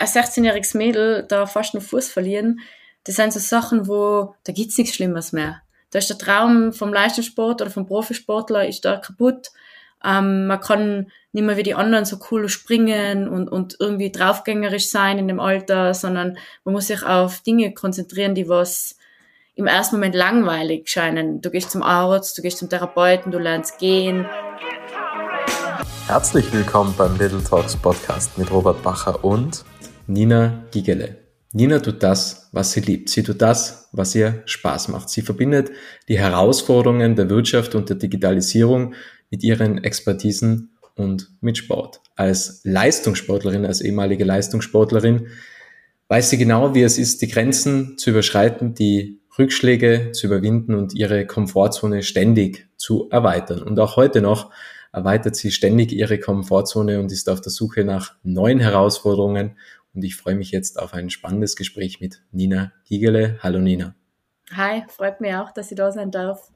ein 16-jähriges Mädel da fast einen Fuß verlieren, das sind so Sachen, wo da gibt's nichts Schlimmes mehr. Da ist der Traum vom Leistungssport oder vom Profisportler ist da kaputt. Ähm, man kann nicht mehr wie die anderen so cool springen und, und irgendwie draufgängerisch sein in dem Alter, sondern man muss sich auf Dinge konzentrieren, die was im ersten Moment langweilig scheinen. Du gehst zum Arzt, du gehst zum Therapeuten, du lernst gehen. Herzlich willkommen beim Little Talks Podcast mit Robert Bacher und Nina Gigele. Nina tut das, was sie liebt. Sie tut das, was ihr Spaß macht. Sie verbindet die Herausforderungen der Wirtschaft und der Digitalisierung mit ihren Expertisen und mit Sport. Als Leistungssportlerin, als ehemalige Leistungssportlerin, weiß sie genau, wie es ist, die Grenzen zu überschreiten, die Rückschläge zu überwinden und ihre Komfortzone ständig zu erweitern. Und auch heute noch erweitert sie ständig ihre Komfortzone und ist auf der Suche nach neuen Herausforderungen. Und ich freue mich jetzt auf ein spannendes Gespräch mit Nina Giegele. Hallo Nina. Hi, freut mich auch, dass ich da sein darf.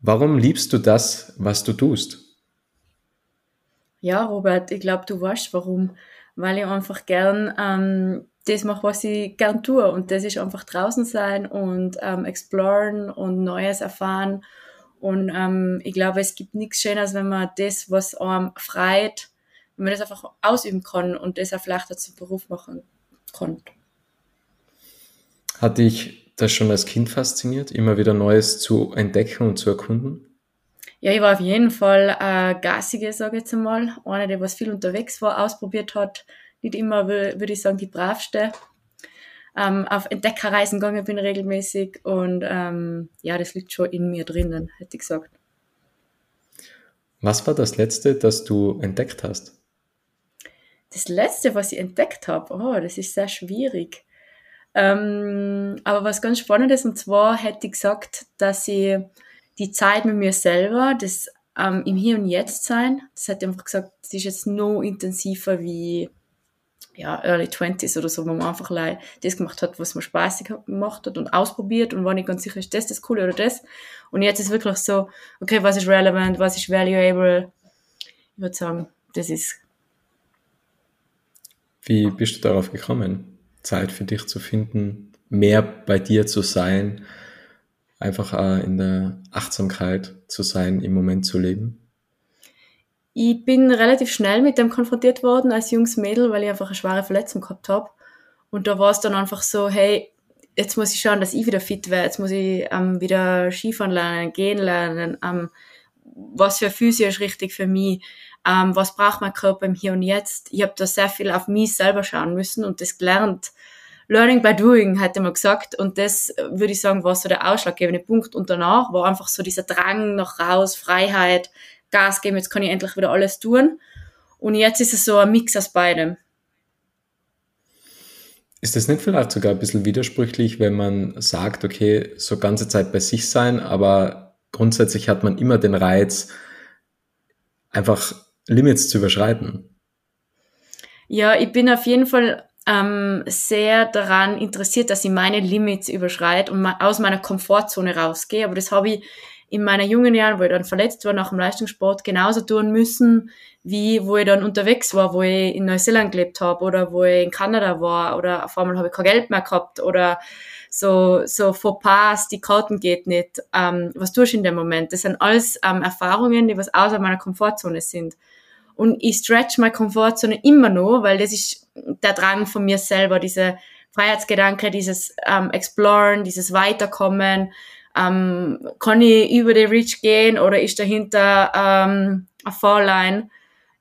Warum liebst du das, was du tust? Ja, Robert, ich glaube, du weißt warum. Weil ich einfach gern ähm, das mache, was ich gern tue. Und das ist einfach draußen sein und ähm, exploren und Neues erfahren und ähm, ich glaube, es gibt nichts Schöneres, wenn man das, was einem freut, wenn man das einfach ausüben kann und das auch vielleicht zum Beruf machen kann. Hat dich das schon als Kind fasziniert, immer wieder Neues zu entdecken und zu erkunden? Ja, ich war auf jeden Fall äh, gasige, sage ich jetzt einmal. Eine, die was viel unterwegs war, ausprobiert hat. Nicht immer, würde ich sagen, die bravste ähm, auf Entdeckerreisen gegangen bin regelmäßig und ähm, ja, das liegt schon in mir drinnen, hätte ich gesagt. Was war das Letzte, das du entdeckt hast? Das Letzte, was ich entdeckt habe, oh, das ist sehr schwierig. Ähm, aber was ganz Spannendes, und zwar hätte ich gesagt, dass ich die Zeit mit mir selber, das ähm, im Hier und Jetzt sein, das hätte ich einfach gesagt, das ist jetzt noch intensiver wie ja, Early Twenties oder so, wo man einfach das gemacht hat, was man Spaß gemacht hat und ausprobiert und war nicht ganz sicher, ist das das Coole oder das. Und jetzt ist wirklich so, okay, was ist relevant, was ist valuable? Ich würde sagen, das ist. Wie bist du darauf gekommen, Zeit für dich zu finden, mehr bei dir zu sein, einfach in der Achtsamkeit zu sein, im Moment zu leben? Ich bin relativ schnell mit dem konfrontiert worden als junges Mädel, weil ich einfach eine schwere Verletzung gehabt habe. Und da war es dann einfach so, hey, jetzt muss ich schauen, dass ich wieder fit werde. Jetzt muss ich ähm, wieder Skifahren lernen, gehen lernen. Ähm, was für Physio ist richtig für mich? Ähm, was braucht mein Körper im Hier und Jetzt? Ich habe da sehr viel auf mich selber schauen müssen und das gelernt. Learning by doing, hätte man gesagt. Und das, äh, würde ich sagen, war so der ausschlaggebende Punkt. Und danach war einfach so dieser Drang nach raus, Freiheit, Gas geben, jetzt kann ich endlich wieder alles tun. Und jetzt ist es so ein Mix aus beidem. Ist das nicht vielleicht sogar ein bisschen widersprüchlich, wenn man sagt, okay, so ganze Zeit bei sich sein, aber grundsätzlich hat man immer den Reiz, einfach Limits zu überschreiten? Ja, ich bin auf jeden Fall ähm, sehr daran interessiert, dass ich meine Limits überschreite und aus meiner Komfortzone rausgehe. Aber das habe ich in meiner jungen Jahren, wo ich dann verletzt war nach dem Leistungssport, genauso tun müssen, wie wo ich dann unterwegs war, wo ich in Neuseeland gelebt habe oder wo ich in Kanada war oder auf einmal habe ich kein Geld mehr gehabt oder so, so Fauxpas, die Karten geht nicht, ähm, was tust du in dem Moment? Das sind alles ähm, Erfahrungen, die was außer meiner Komfortzone sind. Und ich stretch meine Komfortzone immer noch, weil das ist der Drang von mir selber, diese Freiheitsgedanke, dieses ähm, Exploren, dieses Weiterkommen, ähm, kann ich über den Reach gehen oder ist dahinter ähm, eine Fahrline?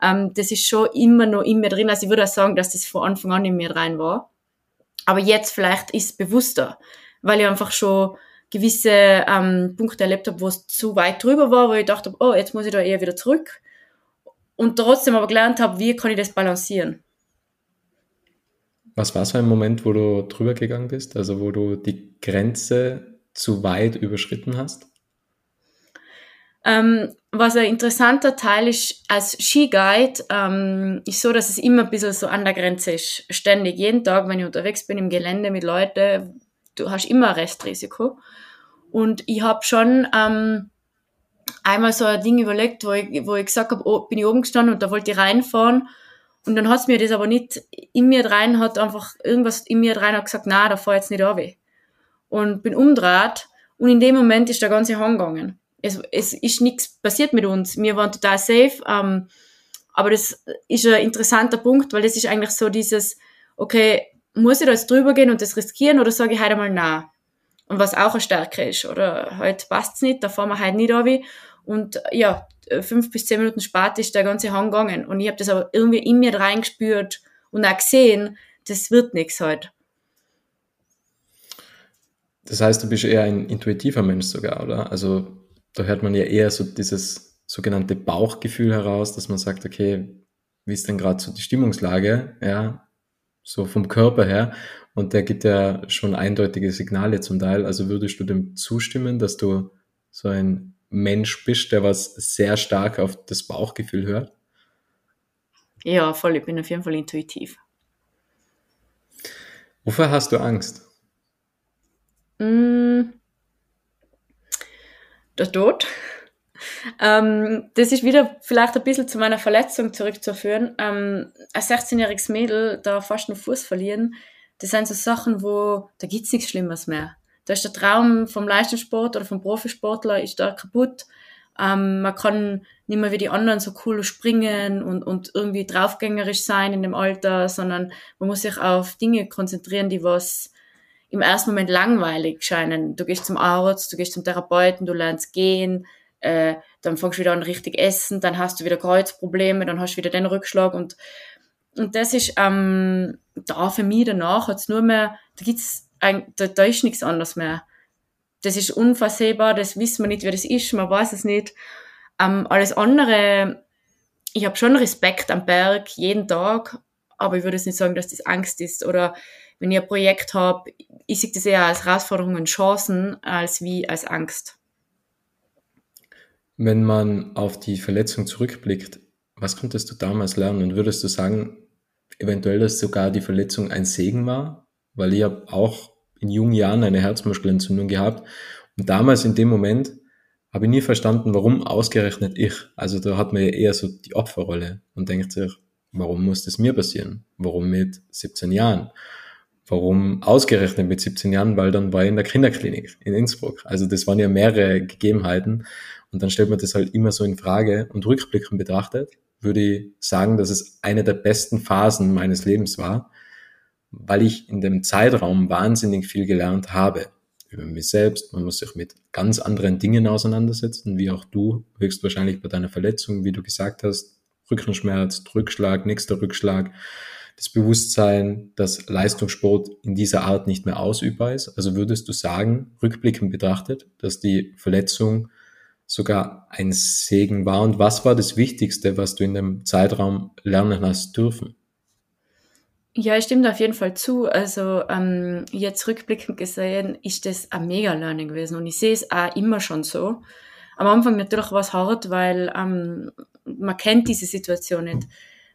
Ähm, das ist schon immer noch in mir drin. Also ich würde auch sagen, dass das von Anfang an in mir rein war. Aber jetzt vielleicht ist es bewusster, weil ich einfach schon gewisse ähm, Punkte erlebt habe, wo es zu weit drüber war, wo ich dachte, oh, jetzt muss ich da eher wieder zurück. Und trotzdem aber gelernt habe, wie kann ich das balancieren. Was war so ein Moment, wo du drüber gegangen bist? Also wo du die Grenze zu weit überschritten hast? Ähm, was ein interessanter Teil ist, als Skiguide, ähm, ist so, dass es immer ein bisschen so an der Grenze ist. Ständig, jeden Tag, wenn ich unterwegs bin im Gelände mit Leuten, du hast immer ein Restrisiko. Und ich habe schon ähm, einmal so ein Ding überlegt, wo ich, wo ich gesagt habe, oh, bin ich oben gestanden und da wollte ich reinfahren Und dann hat's mir das aber nicht in mir rein, hat einfach irgendwas in mir rein hat gesagt, na, da fahr jetzt nicht weh. Und bin umdreht und in dem Moment ist der ganze Hang gegangen. Es, es ist nichts passiert mit uns. Wir waren total safe. Ähm, aber das ist ein interessanter Punkt, weil das ist eigentlich so dieses, okay, muss ich da jetzt drüber gehen und das riskieren oder sage ich heute mal na? Und was auch eine Stärke ist, oder heute passt's nicht, da fahren wir heute nicht weh. Und ja, fünf bis zehn Minuten später ist der ganze Hang gegangen. Und ich habe das aber irgendwie in mir reingespürt und auch gesehen, das wird nichts heute. Das heißt, du bist eher ein intuitiver Mensch sogar, oder? Also da hört man ja eher so dieses sogenannte Bauchgefühl heraus, dass man sagt, okay, wie ist denn gerade so die Stimmungslage, ja, so vom Körper her. Und der gibt ja schon eindeutige Signale zum Teil. Also würdest du dem zustimmen, dass du so ein Mensch bist, der was sehr stark auf das Bauchgefühl hört? Ja, voll. Ich bin auf jeden Fall intuitiv. Wofür hast du Angst? Mm, der Tod. Ähm, das ist wieder vielleicht ein bisschen zu meiner Verletzung zurückzuführen. Ähm, ein 16-jähriges Mädel da fast einen Fuß verlieren, das sind so Sachen, wo da gibt's nichts Schlimmes mehr da ist der Traum vom Leistungssport oder vom Profisportler ist da kaputt. Ähm, man kann nicht mehr wie die anderen so cool springen und, und irgendwie draufgängerisch sein in dem Alter, sondern man muss sich auf Dinge konzentrieren, die was im ersten Moment langweilig scheinen. Du gehst zum Arzt, du gehst zum Therapeuten, du lernst gehen, äh, dann fängst du wieder an richtig essen, dann hast du wieder Kreuzprobleme, dann hast du wieder den Rückschlag und und das ist ähm, da für mich danach hat's nur mehr, da gibt's da, da ist nichts anderes mehr. Das ist unversehbar, das wissen wir nicht, wer das ist, man weiß es nicht. Ähm, alles andere, ich habe schon Respekt am Berg jeden Tag, aber ich würde jetzt nicht sagen, dass das Angst ist. Oder wenn ich ein Projekt habe, ich sehe das eher als Herausforderungen und Chancen als wie als Angst. Wenn man auf die Verletzung zurückblickt, was konntest du damals lernen? Und würdest du sagen, eventuell, dass sogar die Verletzung ein Segen war? Weil ich habe auch in jungen Jahren eine Herzmuskelentzündung gehabt. Und damals in dem Moment habe ich nie verstanden, warum ausgerechnet ich. Also da hat man ja eher so die Opferrolle und denkt sich, warum muss das mir passieren? Warum mit 17 Jahren? Warum ausgerechnet mit 17 Jahren? Weil dann war ich in der Kinderklinik in Innsbruck. Also das waren ja mehrere Gegebenheiten. Und dann stellt man das halt immer so in Frage. Und rückblickend betrachtet würde ich sagen, dass es eine der besten Phasen meines Lebens war, weil ich in dem Zeitraum wahnsinnig viel gelernt habe über mich selbst. Man muss sich mit ganz anderen Dingen auseinandersetzen, wie auch du höchstwahrscheinlich bei deiner Verletzung, wie du gesagt hast, Rückenschmerz, Rückschlag, nächster Rückschlag, das Bewusstsein, dass Leistungssport in dieser Art nicht mehr ausübbar ist. Also würdest du sagen, rückblickend betrachtet, dass die Verletzung sogar ein Segen war? Und was war das Wichtigste, was du in dem Zeitraum lernen hast dürfen? Ja, ich stimme da auf jeden Fall zu. Also ähm, jetzt rückblickend gesehen ist das ein Mega-Learning gewesen und ich sehe es auch immer schon so. Am Anfang natürlich war es hart, weil ähm, man kennt diese Situation nicht.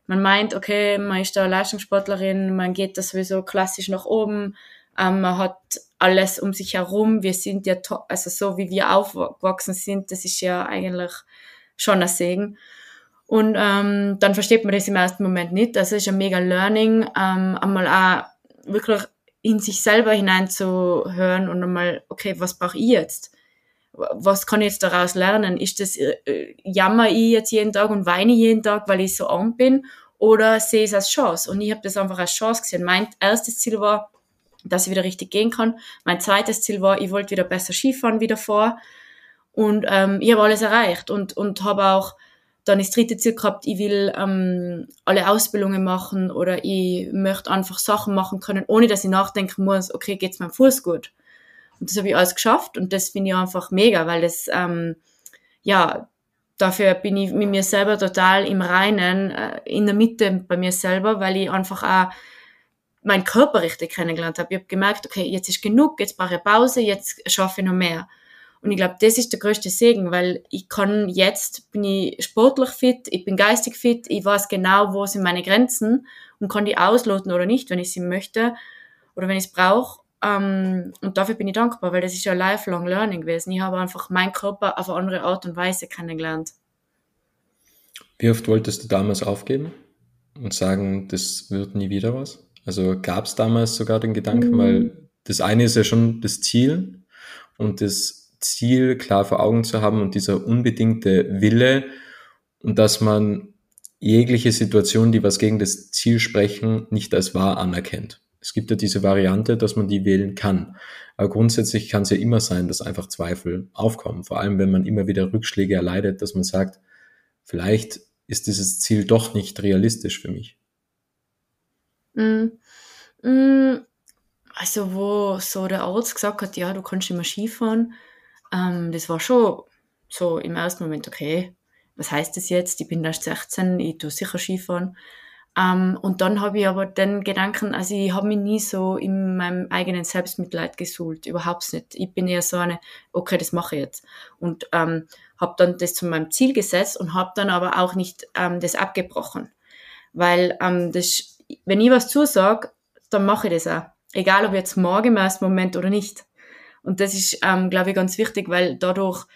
Man meint, okay, man ist da Leistungssportlerin, man geht da sowieso klassisch nach oben, ähm, man hat alles um sich herum. Wir sind ja, also so wie wir aufgewachsen sind, das ist ja eigentlich schon ein Segen. Und ähm, dann versteht man das im ersten Moment nicht. Das ist ein mega Learning, ähm, einmal auch wirklich in sich selber hineinzuhören und einmal, okay, was brauche ich jetzt? Was kann ich jetzt daraus lernen? Ist das, äh, jammer ich jetzt jeden Tag und weine jeden Tag, weil ich so arm bin? Oder sehe ich es als Chance? Und ich habe das einfach als Chance gesehen. Mein erstes Ziel war, dass ich wieder richtig gehen kann. Mein zweites Ziel war, ich wollte wieder besser Skifahren wie davor. Und ähm, ich habe alles erreicht und, und habe auch dann das dritte Ziel gehabt, ich will ähm, alle Ausbildungen machen oder ich möchte einfach Sachen machen können, ohne dass ich nachdenken muss, okay, geht's meinem Fuß gut? Und das habe ich alles geschafft und das finde ich einfach mega, weil das, ähm, ja, dafür bin ich mit mir selber total im Reinen, äh, in der Mitte bei mir selber, weil ich einfach auch meinen Körper richtig kennengelernt habe. Ich habe gemerkt, okay, jetzt ist genug, jetzt brauche ich Pause, jetzt schaffe ich noch mehr. Und ich glaube, das ist der größte Segen, weil ich kann jetzt, bin ich sportlich fit, ich bin geistig fit, ich weiß genau, wo sind meine Grenzen und kann die ausloten oder nicht, wenn ich sie möchte oder wenn ich es brauche. Ähm, und dafür bin ich dankbar, weil das ist ja lifelong learning gewesen. Ich habe einfach meinen Körper auf eine andere Art und Weise kennengelernt. Wie oft wolltest du damals aufgeben? und sagen, das wird nie wieder was? Also gab es damals sogar den Gedanken, mhm. weil das eine ist ja schon das Ziel und das Ziel klar vor Augen zu haben und dieser unbedingte Wille und dass man jegliche Situation, die was gegen das Ziel sprechen, nicht als wahr anerkennt. Es gibt ja diese Variante, dass man die wählen kann. Aber grundsätzlich kann es ja immer sein, dass einfach Zweifel aufkommen. Vor allem, wenn man immer wieder Rückschläge erleidet, dass man sagt, vielleicht ist dieses Ziel doch nicht realistisch für mich. Mm. Mm. Also, wo so der Arzt gesagt hat, ja, du kannst immer Skifahren, ähm, das war schon so im ersten Moment, okay, was heißt das jetzt? Ich bin erst 16, ich tue sicher Skifahren. Ähm, und dann habe ich aber den Gedanken, also ich habe mich nie so in meinem eigenen Selbstmitleid gesuhlt, überhaupt nicht. Ich bin eher so eine, okay, das mache ich jetzt. Und ähm, habe dann das zu meinem Ziel gesetzt und habe dann aber auch nicht ähm, das abgebrochen. Weil ähm, das, wenn ich was zusage, dann mache ich das auch. Egal ob jetzt morgen im ersten Moment oder nicht. Und das ist, ähm, glaube ich, ganz wichtig, weil dadurch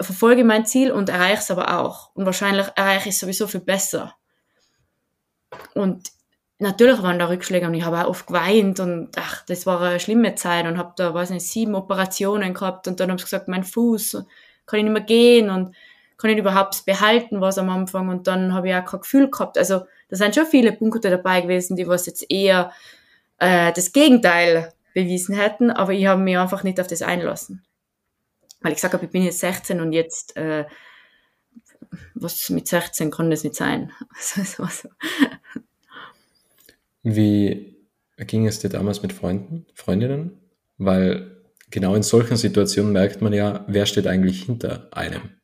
verfolge ich mein Ziel und erreiche es aber auch. Und wahrscheinlich erreiche ich es sowieso viel besser. Und natürlich waren da Rückschläge und ich habe auch oft geweint und ach, das war eine schlimme Zeit und habe da, weiß nicht, sieben Operationen gehabt und dann habe ich gesagt, mein Fuß kann ich nicht mehr gehen und kann ich überhaupt behalten, was am Anfang und dann habe ich auch kein Gefühl gehabt. Also da sind schon viele Punkte dabei gewesen, die was jetzt eher äh, das Gegenteil bewiesen hätten, aber ich habe mich einfach nicht auf das einlassen. Weil ich gesagt habe, ich bin jetzt 16 und jetzt äh, was mit 16 kann das nicht sein. Also, Wie ging es dir damals mit Freunden, Freundinnen? Weil genau in solchen Situationen merkt man ja, wer steht eigentlich hinter einem.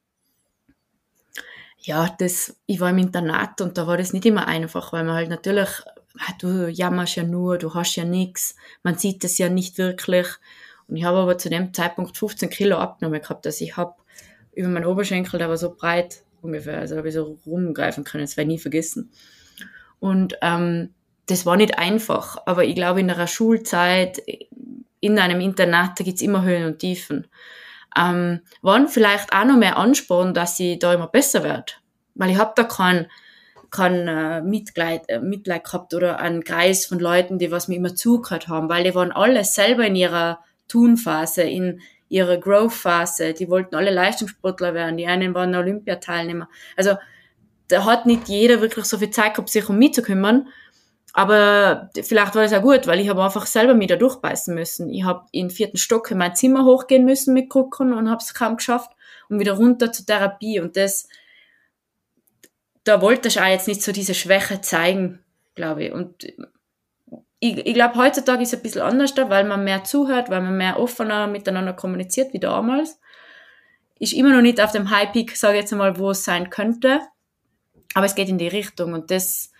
Ja, das, ich war im Internat und da war das nicht immer einfach, weil man halt natürlich, ah, du jammerst ja nur, du hast ja nichts, man sieht das ja nicht wirklich. Und ich habe aber zu dem Zeitpunkt 15 Kilo abgenommen gehabt. Also ich habe über meinen Oberschenkel, der war so breit ungefähr, also habe ich so rumgreifen können, das werde ich nie vergessen. Und ähm, das war nicht einfach, aber ich glaube, in der Schulzeit, in einem Internat, da gibt's immer Höhen und Tiefen. Ähm, waren vielleicht auch noch mehr Ansporn, dass ich da immer besser werde. Weil ich habe da kein, kein äh, Mitleid, äh, Mitleid gehabt oder einen Kreis von Leuten, die was mir immer zugehört haben, weil die waren alle selber in ihrer Tunphase, in ihrer Growth-Phase. Die wollten alle Leistungssportler werden. Die einen waren Olympiateilnehmer. Also da hat nicht jeder wirklich so viel Zeit gehabt, sich um mich zu kümmern. Aber vielleicht war das auch gut, weil ich habe einfach selber mich da durchbeißen müssen. Ich habe in vierten Stock in mein Zimmer hochgehen müssen mit Krücken und habe es kaum geschafft und wieder runter zur Therapie. Und das, da wollte ich auch jetzt nicht so diese Schwäche zeigen, glaube ich. Und ich, ich glaube, heutzutage ist es ein bisschen anders da, weil man mehr zuhört, weil man mehr offener miteinander kommuniziert wie damals. Ist immer noch nicht auf dem High Peak, sage ich jetzt mal, wo es sein könnte. Aber es geht in die Richtung und das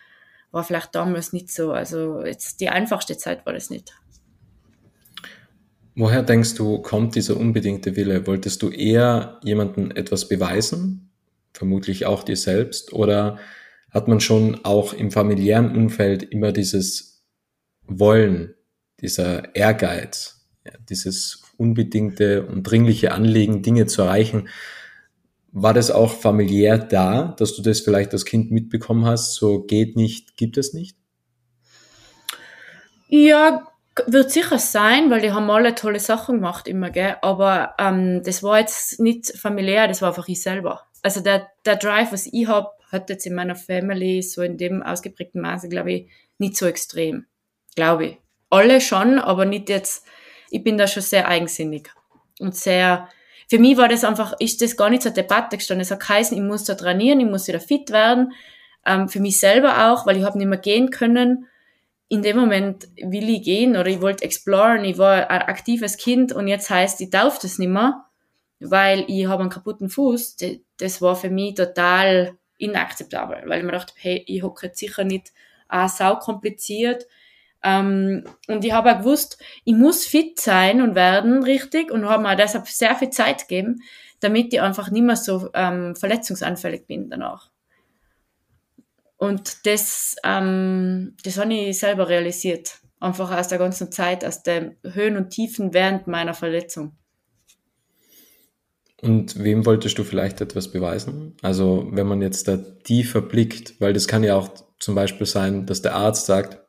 war vielleicht damals nicht so. Also jetzt die einfachste Zeit war das nicht. Woher denkst du, kommt dieser unbedingte Wille? Wolltest du eher jemandem etwas beweisen? Vermutlich auch dir selbst? Oder hat man schon auch im familiären Umfeld immer dieses wollen, dieser Ehrgeiz, ja, dieses unbedingte und dringliche Anliegen, Dinge zu erreichen, war das auch familiär da, dass du das vielleicht als Kind mitbekommen hast, so geht nicht, gibt es nicht? Ja, wird sicher sein, weil die haben alle tolle Sachen gemacht immer, gell? aber ähm, das war jetzt nicht familiär, das war einfach ich selber. Also der, der Drive, was ich habe, hat jetzt in meiner Family so in dem ausgeprägten Maße, glaube ich, nicht so extrem glaube ich. Alle schon, aber nicht jetzt, ich bin da schon sehr eigensinnig und sehr, für mich war das einfach, ist das gar nicht zur Debatte gestanden. Es hat geheißen, ich muss da trainieren, ich muss wieder fit werden, ähm, für mich selber auch, weil ich habe nicht mehr gehen können. In dem Moment will ich gehen oder ich wollte exploren, ich war ein aktives Kind und jetzt heißt, ich darf das nicht mehr, weil ich habe einen kaputten Fuß. Das war für mich total inakzeptabel, weil ich mir dachte, hey, ich hocke sicher nicht ah, sau kompliziert ähm, und ich habe auch gewusst, ich muss fit sein und werden, richtig, und habe mir deshalb sehr viel Zeit gegeben, damit ich einfach nicht mehr so ähm, verletzungsanfällig bin danach. Und das, ähm, das habe ich selber realisiert. Einfach aus der ganzen Zeit, aus den Höhen und Tiefen während meiner Verletzung. Und wem wolltest du vielleicht etwas beweisen? Also wenn man jetzt da tiefer blickt, weil das kann ja auch zum Beispiel sein, dass der Arzt sagt,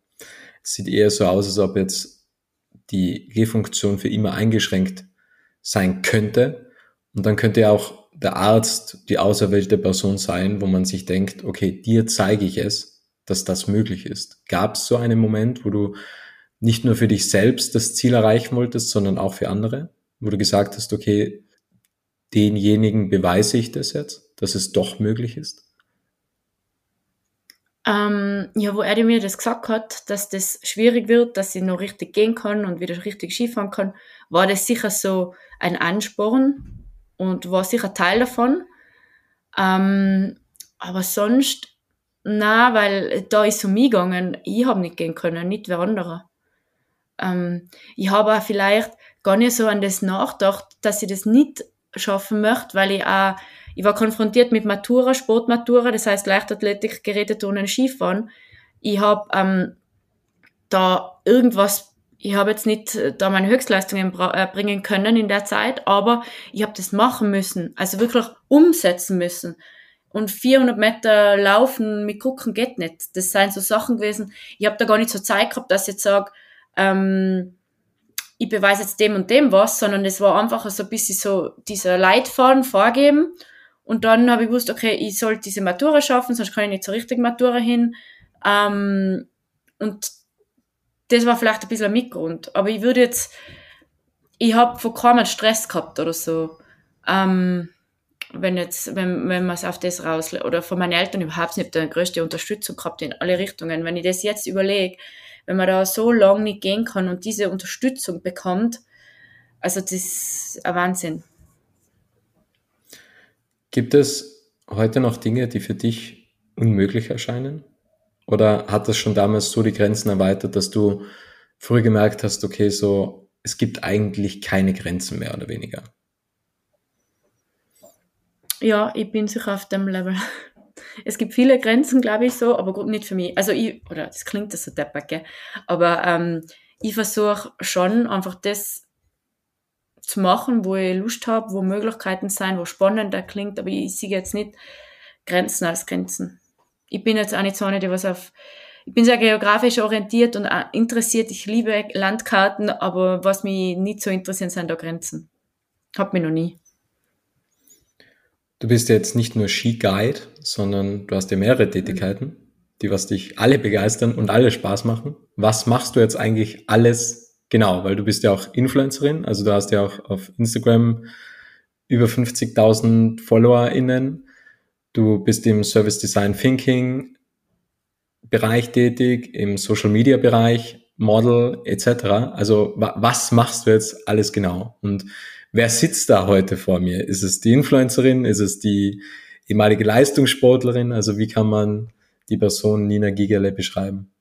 sieht eher so aus, als ob jetzt die Gehfunktion für immer eingeschränkt sein könnte. Und dann könnte auch der Arzt die auserwählte Person sein, wo man sich denkt, okay, dir zeige ich es, dass das möglich ist. Gab es so einen Moment, wo du nicht nur für dich selbst das Ziel erreichen wolltest, sondern auch für andere, wo du gesagt hast, okay, denjenigen beweise ich das jetzt, dass es doch möglich ist? Ähm, ja, wo er mir das gesagt hat, dass das schwierig wird, dass ich noch richtig gehen kann und wieder richtig Skifahren kann, war das sicher so ein Ansporn und war sicher Teil davon. Ähm, aber sonst, na, weil da ist um mich gegangen, ich habe nicht gehen können, nicht wer andere. Ähm, ich habe auch vielleicht gar nicht so an das nachgedacht, dass ich das nicht schaffen möchte, weil ich auch ich war konfrontiert mit Matura, Sportmatura, das heißt Leichtathletik, Gerätetonen, Skifahren. Ich habe ähm, da irgendwas, ich habe jetzt nicht äh, da meine Höchstleistungen äh, bringen können in der Zeit, aber ich habe das machen müssen, also wirklich umsetzen müssen. Und 400 Meter laufen mit Gucken geht nicht. Das seien so Sachen gewesen. Ich habe da gar nicht so Zeit gehabt, dass ich jetzt sage, ähm, ich beweise jetzt dem und dem was, sondern es war einfach so ein bisschen so dieser Leitfaden vorgeben und dann habe ich gewusst, okay, ich soll diese Matura schaffen, sonst kann ich nicht zur richtigen Matura hin. Ähm, und das war vielleicht ein bisschen ein Mitgrund. Aber ich würde jetzt, ich habe vor keinem Stress gehabt oder so. Ähm, wenn jetzt, wenn, wenn man es auf das raus, oder von meinen Eltern überhaupt nicht die größte Unterstützung gehabt in alle Richtungen. Wenn ich das jetzt überlege, wenn man da so lange nicht gehen kann und diese Unterstützung bekommt, also das ist ein Wahnsinn. Gibt es heute noch Dinge, die für dich unmöglich erscheinen? Oder hat das schon damals so die Grenzen erweitert, dass du früh gemerkt hast, okay, so, es gibt eigentlich keine Grenzen mehr oder weniger? Ja, ich bin sicher auf dem Level. Es gibt viele Grenzen, glaube ich, so, aber nicht für mich. Also ich, oder das klingt das so deppert, gell? aber ähm, ich versuche schon einfach das zu machen, wo ich Lust habe, wo Möglichkeiten sein, wo spannender klingt, aber ich sehe jetzt nicht Grenzen als Grenzen. Ich bin jetzt auch nicht so eine, die was auf, ich bin sehr geografisch orientiert und interessiert. Ich liebe Landkarten, aber was mich nicht so interessiert, sind da Grenzen. Hab mich noch nie. Du bist jetzt nicht nur Ski-Guide, sondern du hast ja mehrere Tätigkeiten, die was dich alle begeistern und alle Spaß machen. Was machst du jetzt eigentlich alles Genau, weil du bist ja auch Influencerin, also du hast ja auch auf Instagram über 50.000 FollowerInnen. Du bist im Service Design Thinking Bereich tätig, im Social Media Bereich, Model etc. Also was machst du jetzt alles genau? Und wer sitzt da heute vor mir? Ist es die Influencerin? Ist es die ehemalige Leistungssportlerin? Also wie kann man die Person Nina Gigele beschreiben?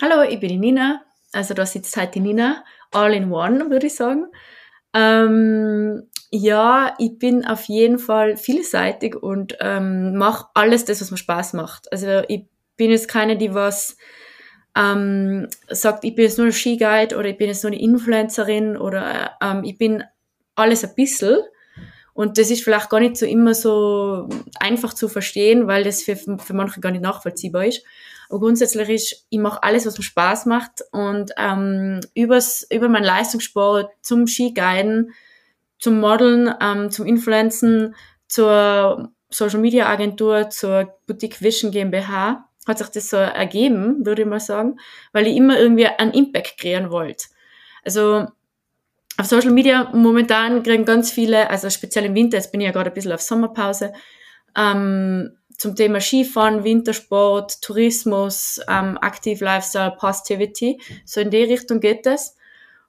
Hallo, ich bin die Nina, also da sitzt halt die Nina, all in one, würde ich sagen. Ähm, ja, ich bin auf jeden Fall vielseitig und ähm, mache alles das, was mir Spaß macht. Also ich bin jetzt keine, die was ähm, sagt, ich bin jetzt nur eine Skiguide oder ich bin jetzt nur eine Influencerin oder ähm, ich bin alles ein bisschen. Und das ist vielleicht gar nicht so immer so einfach zu verstehen, weil das für, für manche gar nicht nachvollziehbar ist. Aber grundsätzlich ist, ich mache alles, was mir Spaß macht und ähm, übers, über meinen Leistungssport zum Skiguiden, zum Modeln, ähm, zum Influenzen, zur Social Media Agentur, zur Boutique Vision GmbH hat sich das so ergeben, würde ich mal sagen, weil ich immer irgendwie einen Impact kreieren wollte. Also auf Social Media momentan kriegen ganz viele, also speziell im Winter, jetzt bin ich ja gerade ein bisschen auf Sommerpause, ähm, zum Thema Skifahren, Wintersport, Tourismus, ähm, Active Lifestyle, Positivity. So in die Richtung geht es.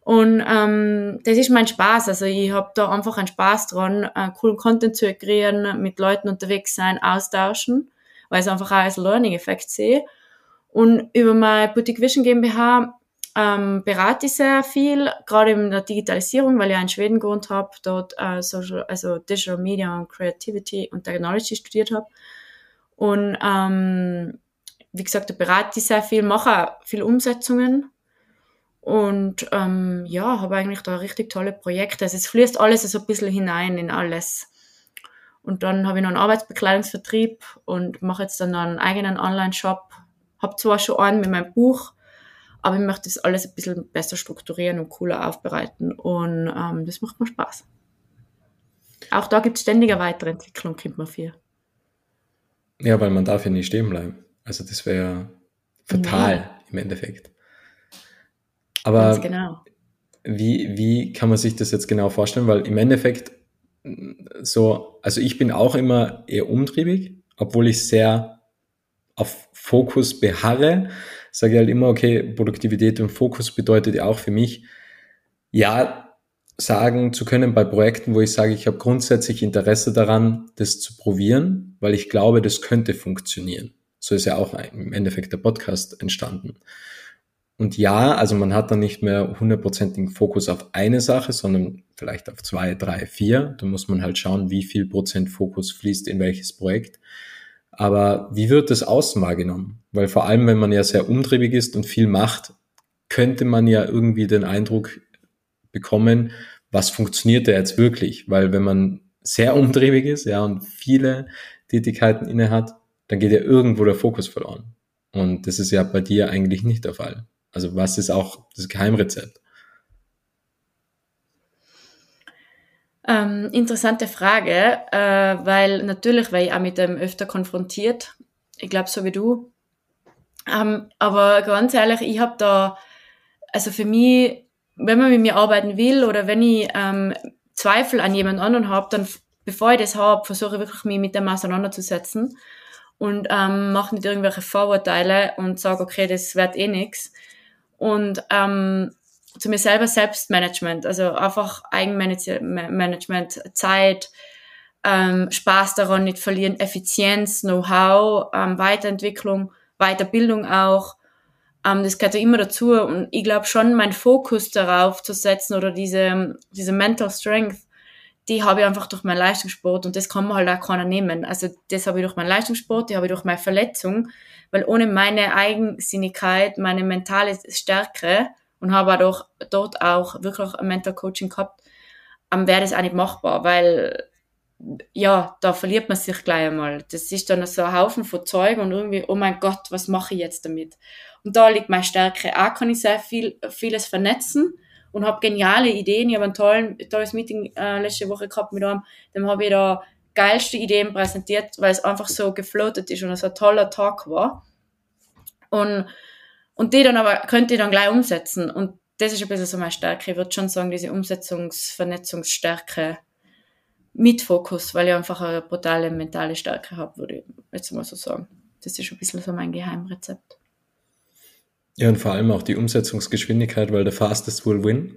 Und ähm, das ist mein Spaß. Also ich habe da einfach einen Spaß dran, äh, coolen Content zu kreieren, mit Leuten unterwegs sein, austauschen, weil ich es einfach auch als Learning-Effekt sehe. Und über meine Boutique Vision GmbH ähm, berate ich sehr viel, gerade in der Digitalisierung, weil ich in Schweden gewohnt habe, dort äh, Social, also Digital Media und Creativity und Technology studiert habe. Und ähm, wie gesagt, da berate ich sehr viel, mache auch viele Umsetzungen und ähm, ja, habe eigentlich da richtig tolle Projekte. Also es fließt alles so ein bisschen hinein in alles. Und dann habe ich noch einen Arbeitsbekleidungsvertrieb und mache jetzt dann noch einen eigenen Online-Shop. Habe zwar schon einen mit meinem Buch, aber ich möchte das alles ein bisschen besser strukturieren und cooler aufbereiten. Und ähm, das macht mir Spaß. Auch da gibt es ständige Weiterentwicklung, man für. Ja, weil man darf ja nicht stehen bleiben. Also das wäre fatal ja. im Endeffekt. Aber Ganz genau. wie, wie kann man sich das jetzt genau vorstellen? Weil im Endeffekt so, also ich bin auch immer eher umtriebig, obwohl ich sehr auf Fokus beharre, sage ich halt immer, okay, Produktivität und Fokus bedeutet ja auch für mich, ja, sagen zu können bei Projekten, wo ich sage, ich habe grundsätzlich Interesse daran, das zu probieren, weil ich glaube, das könnte funktionieren. So ist ja auch im Endeffekt der Podcast entstanden. Und ja, also man hat dann nicht mehr hundertprozentigen Fokus auf eine Sache, sondern vielleicht auf zwei, drei, vier. Da muss man halt schauen, wie viel Prozent Fokus fließt in welches Projekt. Aber wie wird das außen wahrgenommen? Weil vor allem, wenn man ja sehr umtriebig ist und viel macht, könnte man ja irgendwie den Eindruck bekommen, was funktioniert da jetzt wirklich? Weil wenn man sehr umtriebig ist, ja, und viele Tätigkeiten inne hat, dann geht ja irgendwo der Fokus verloren. Und das ist ja bei dir eigentlich nicht der Fall. Also was ist auch das Geheimrezept? Ähm, interessante Frage, äh, weil natürlich war ich auch mit dem öfter konfrontiert. Ich glaube, so wie du. Ähm, aber ganz ehrlich, ich habe da, also für mich, wenn man mit mir arbeiten will oder wenn ich ähm, Zweifel an jemand anderen habe, dann bevor ich das habe, versuche ich wirklich mich mit dem auseinanderzusetzen und ähm, mache nicht irgendwelche Vorurteile und sage, okay, das wird eh nix und ähm, zu mir selber Selbstmanagement, also einfach Eigenmanagement, Zeit, ähm, Spaß daran nicht verlieren, Effizienz, Know-how, ähm, Weiterentwicklung, Weiterbildung auch. Ähm, das gehört ja immer dazu und ich glaube schon, mein Fokus darauf zu setzen oder diese, diese Mental Strength, die habe ich einfach durch meinen Leistungssport und das kann man halt auch keiner nehmen. Also das habe ich durch meinen Leistungssport, die habe ich durch meine Verletzung, weil ohne meine Eigensinnigkeit, meine mentale Stärke und habe auch dort auch wirklich ein Mental Coaching gehabt, ähm, wäre das auch nicht machbar, weil ja, da verliert man sich gleich einmal. Das ist dann so ein Haufen von Zeugen und irgendwie, oh mein Gott, was mache ich jetzt damit? Und da liegt meine Stärke. Auch kann ich sehr viel, vieles vernetzen und habe geniale Ideen. Ich habe ein tollen, tolles Meeting äh, letzte Woche gehabt mit einem, dem habe ich da geilste Ideen präsentiert, weil es einfach so gefloatet ist und es ein toller Talk war. Und, und die dann aber könnte ich dann gleich umsetzen. Und das ist ein bisschen so meine Stärke. Ich würde schon sagen, diese Umsetzungsvernetzungsstärke mit Fokus, weil ich einfach eine brutale mentale Stärke habe, würde ich jetzt mal so sagen. Das ist ein bisschen so mein Geheimrezept. Ja, und vor allem auch die Umsetzungsgeschwindigkeit, weil der fastest will win.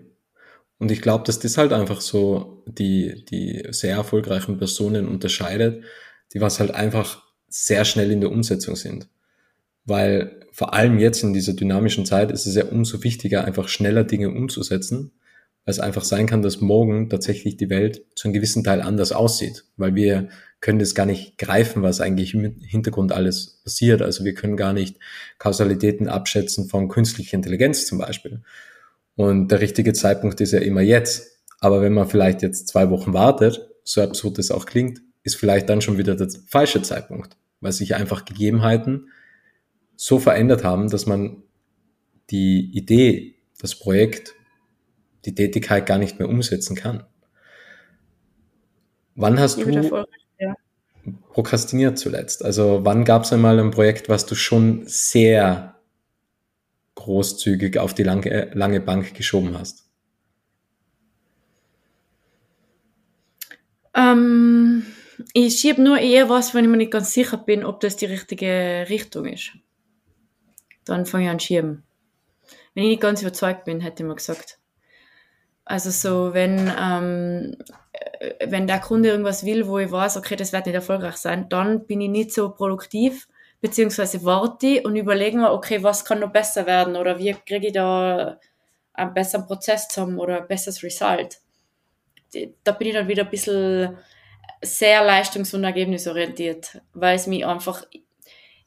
Und ich glaube, dass das halt einfach so die, die sehr erfolgreichen Personen unterscheidet, die was halt einfach sehr schnell in der Umsetzung sind. Weil vor allem jetzt in dieser dynamischen Zeit ist es ja umso wichtiger, einfach schneller Dinge umzusetzen, weil es einfach sein kann, dass morgen tatsächlich die Welt zu einem gewissen Teil anders aussieht, weil wir können das gar nicht greifen, was eigentlich im Hintergrund alles passiert. Also wir können gar nicht Kausalitäten abschätzen von künstlicher Intelligenz zum Beispiel. Und der richtige Zeitpunkt ist ja immer jetzt. Aber wenn man vielleicht jetzt zwei Wochen wartet, so absurd es auch klingt, ist vielleicht dann schon wieder der falsche Zeitpunkt, weil sich einfach Gegebenheiten so verändert haben, dass man die Idee, das Projekt, die Tätigkeit gar nicht mehr umsetzen kann. Wann hast du ja. prokrastiniert zuletzt? Also wann gab es einmal ein Projekt, was du schon sehr großzügig auf die lange, lange Bank geschoben hast? Ähm, ich schiebe nur eher was, wenn ich mir nicht ganz sicher bin, ob das die richtige Richtung ist. Dann fange ich an schieben. Wenn ich nicht ganz überzeugt bin, hätte ich mal gesagt. Also so, wenn, ähm, wenn der Kunde irgendwas will, wo ich weiß, okay, das wird nicht erfolgreich sein, dann bin ich nicht so produktiv, beziehungsweise warte und überlege mir, okay, was kann noch besser werden oder wie kriege ich da einen besseren Prozess zusammen oder ein besseres Result. Da bin ich dann wieder ein bisschen sehr leistungs- und ergebnisorientiert, weil es mich einfach,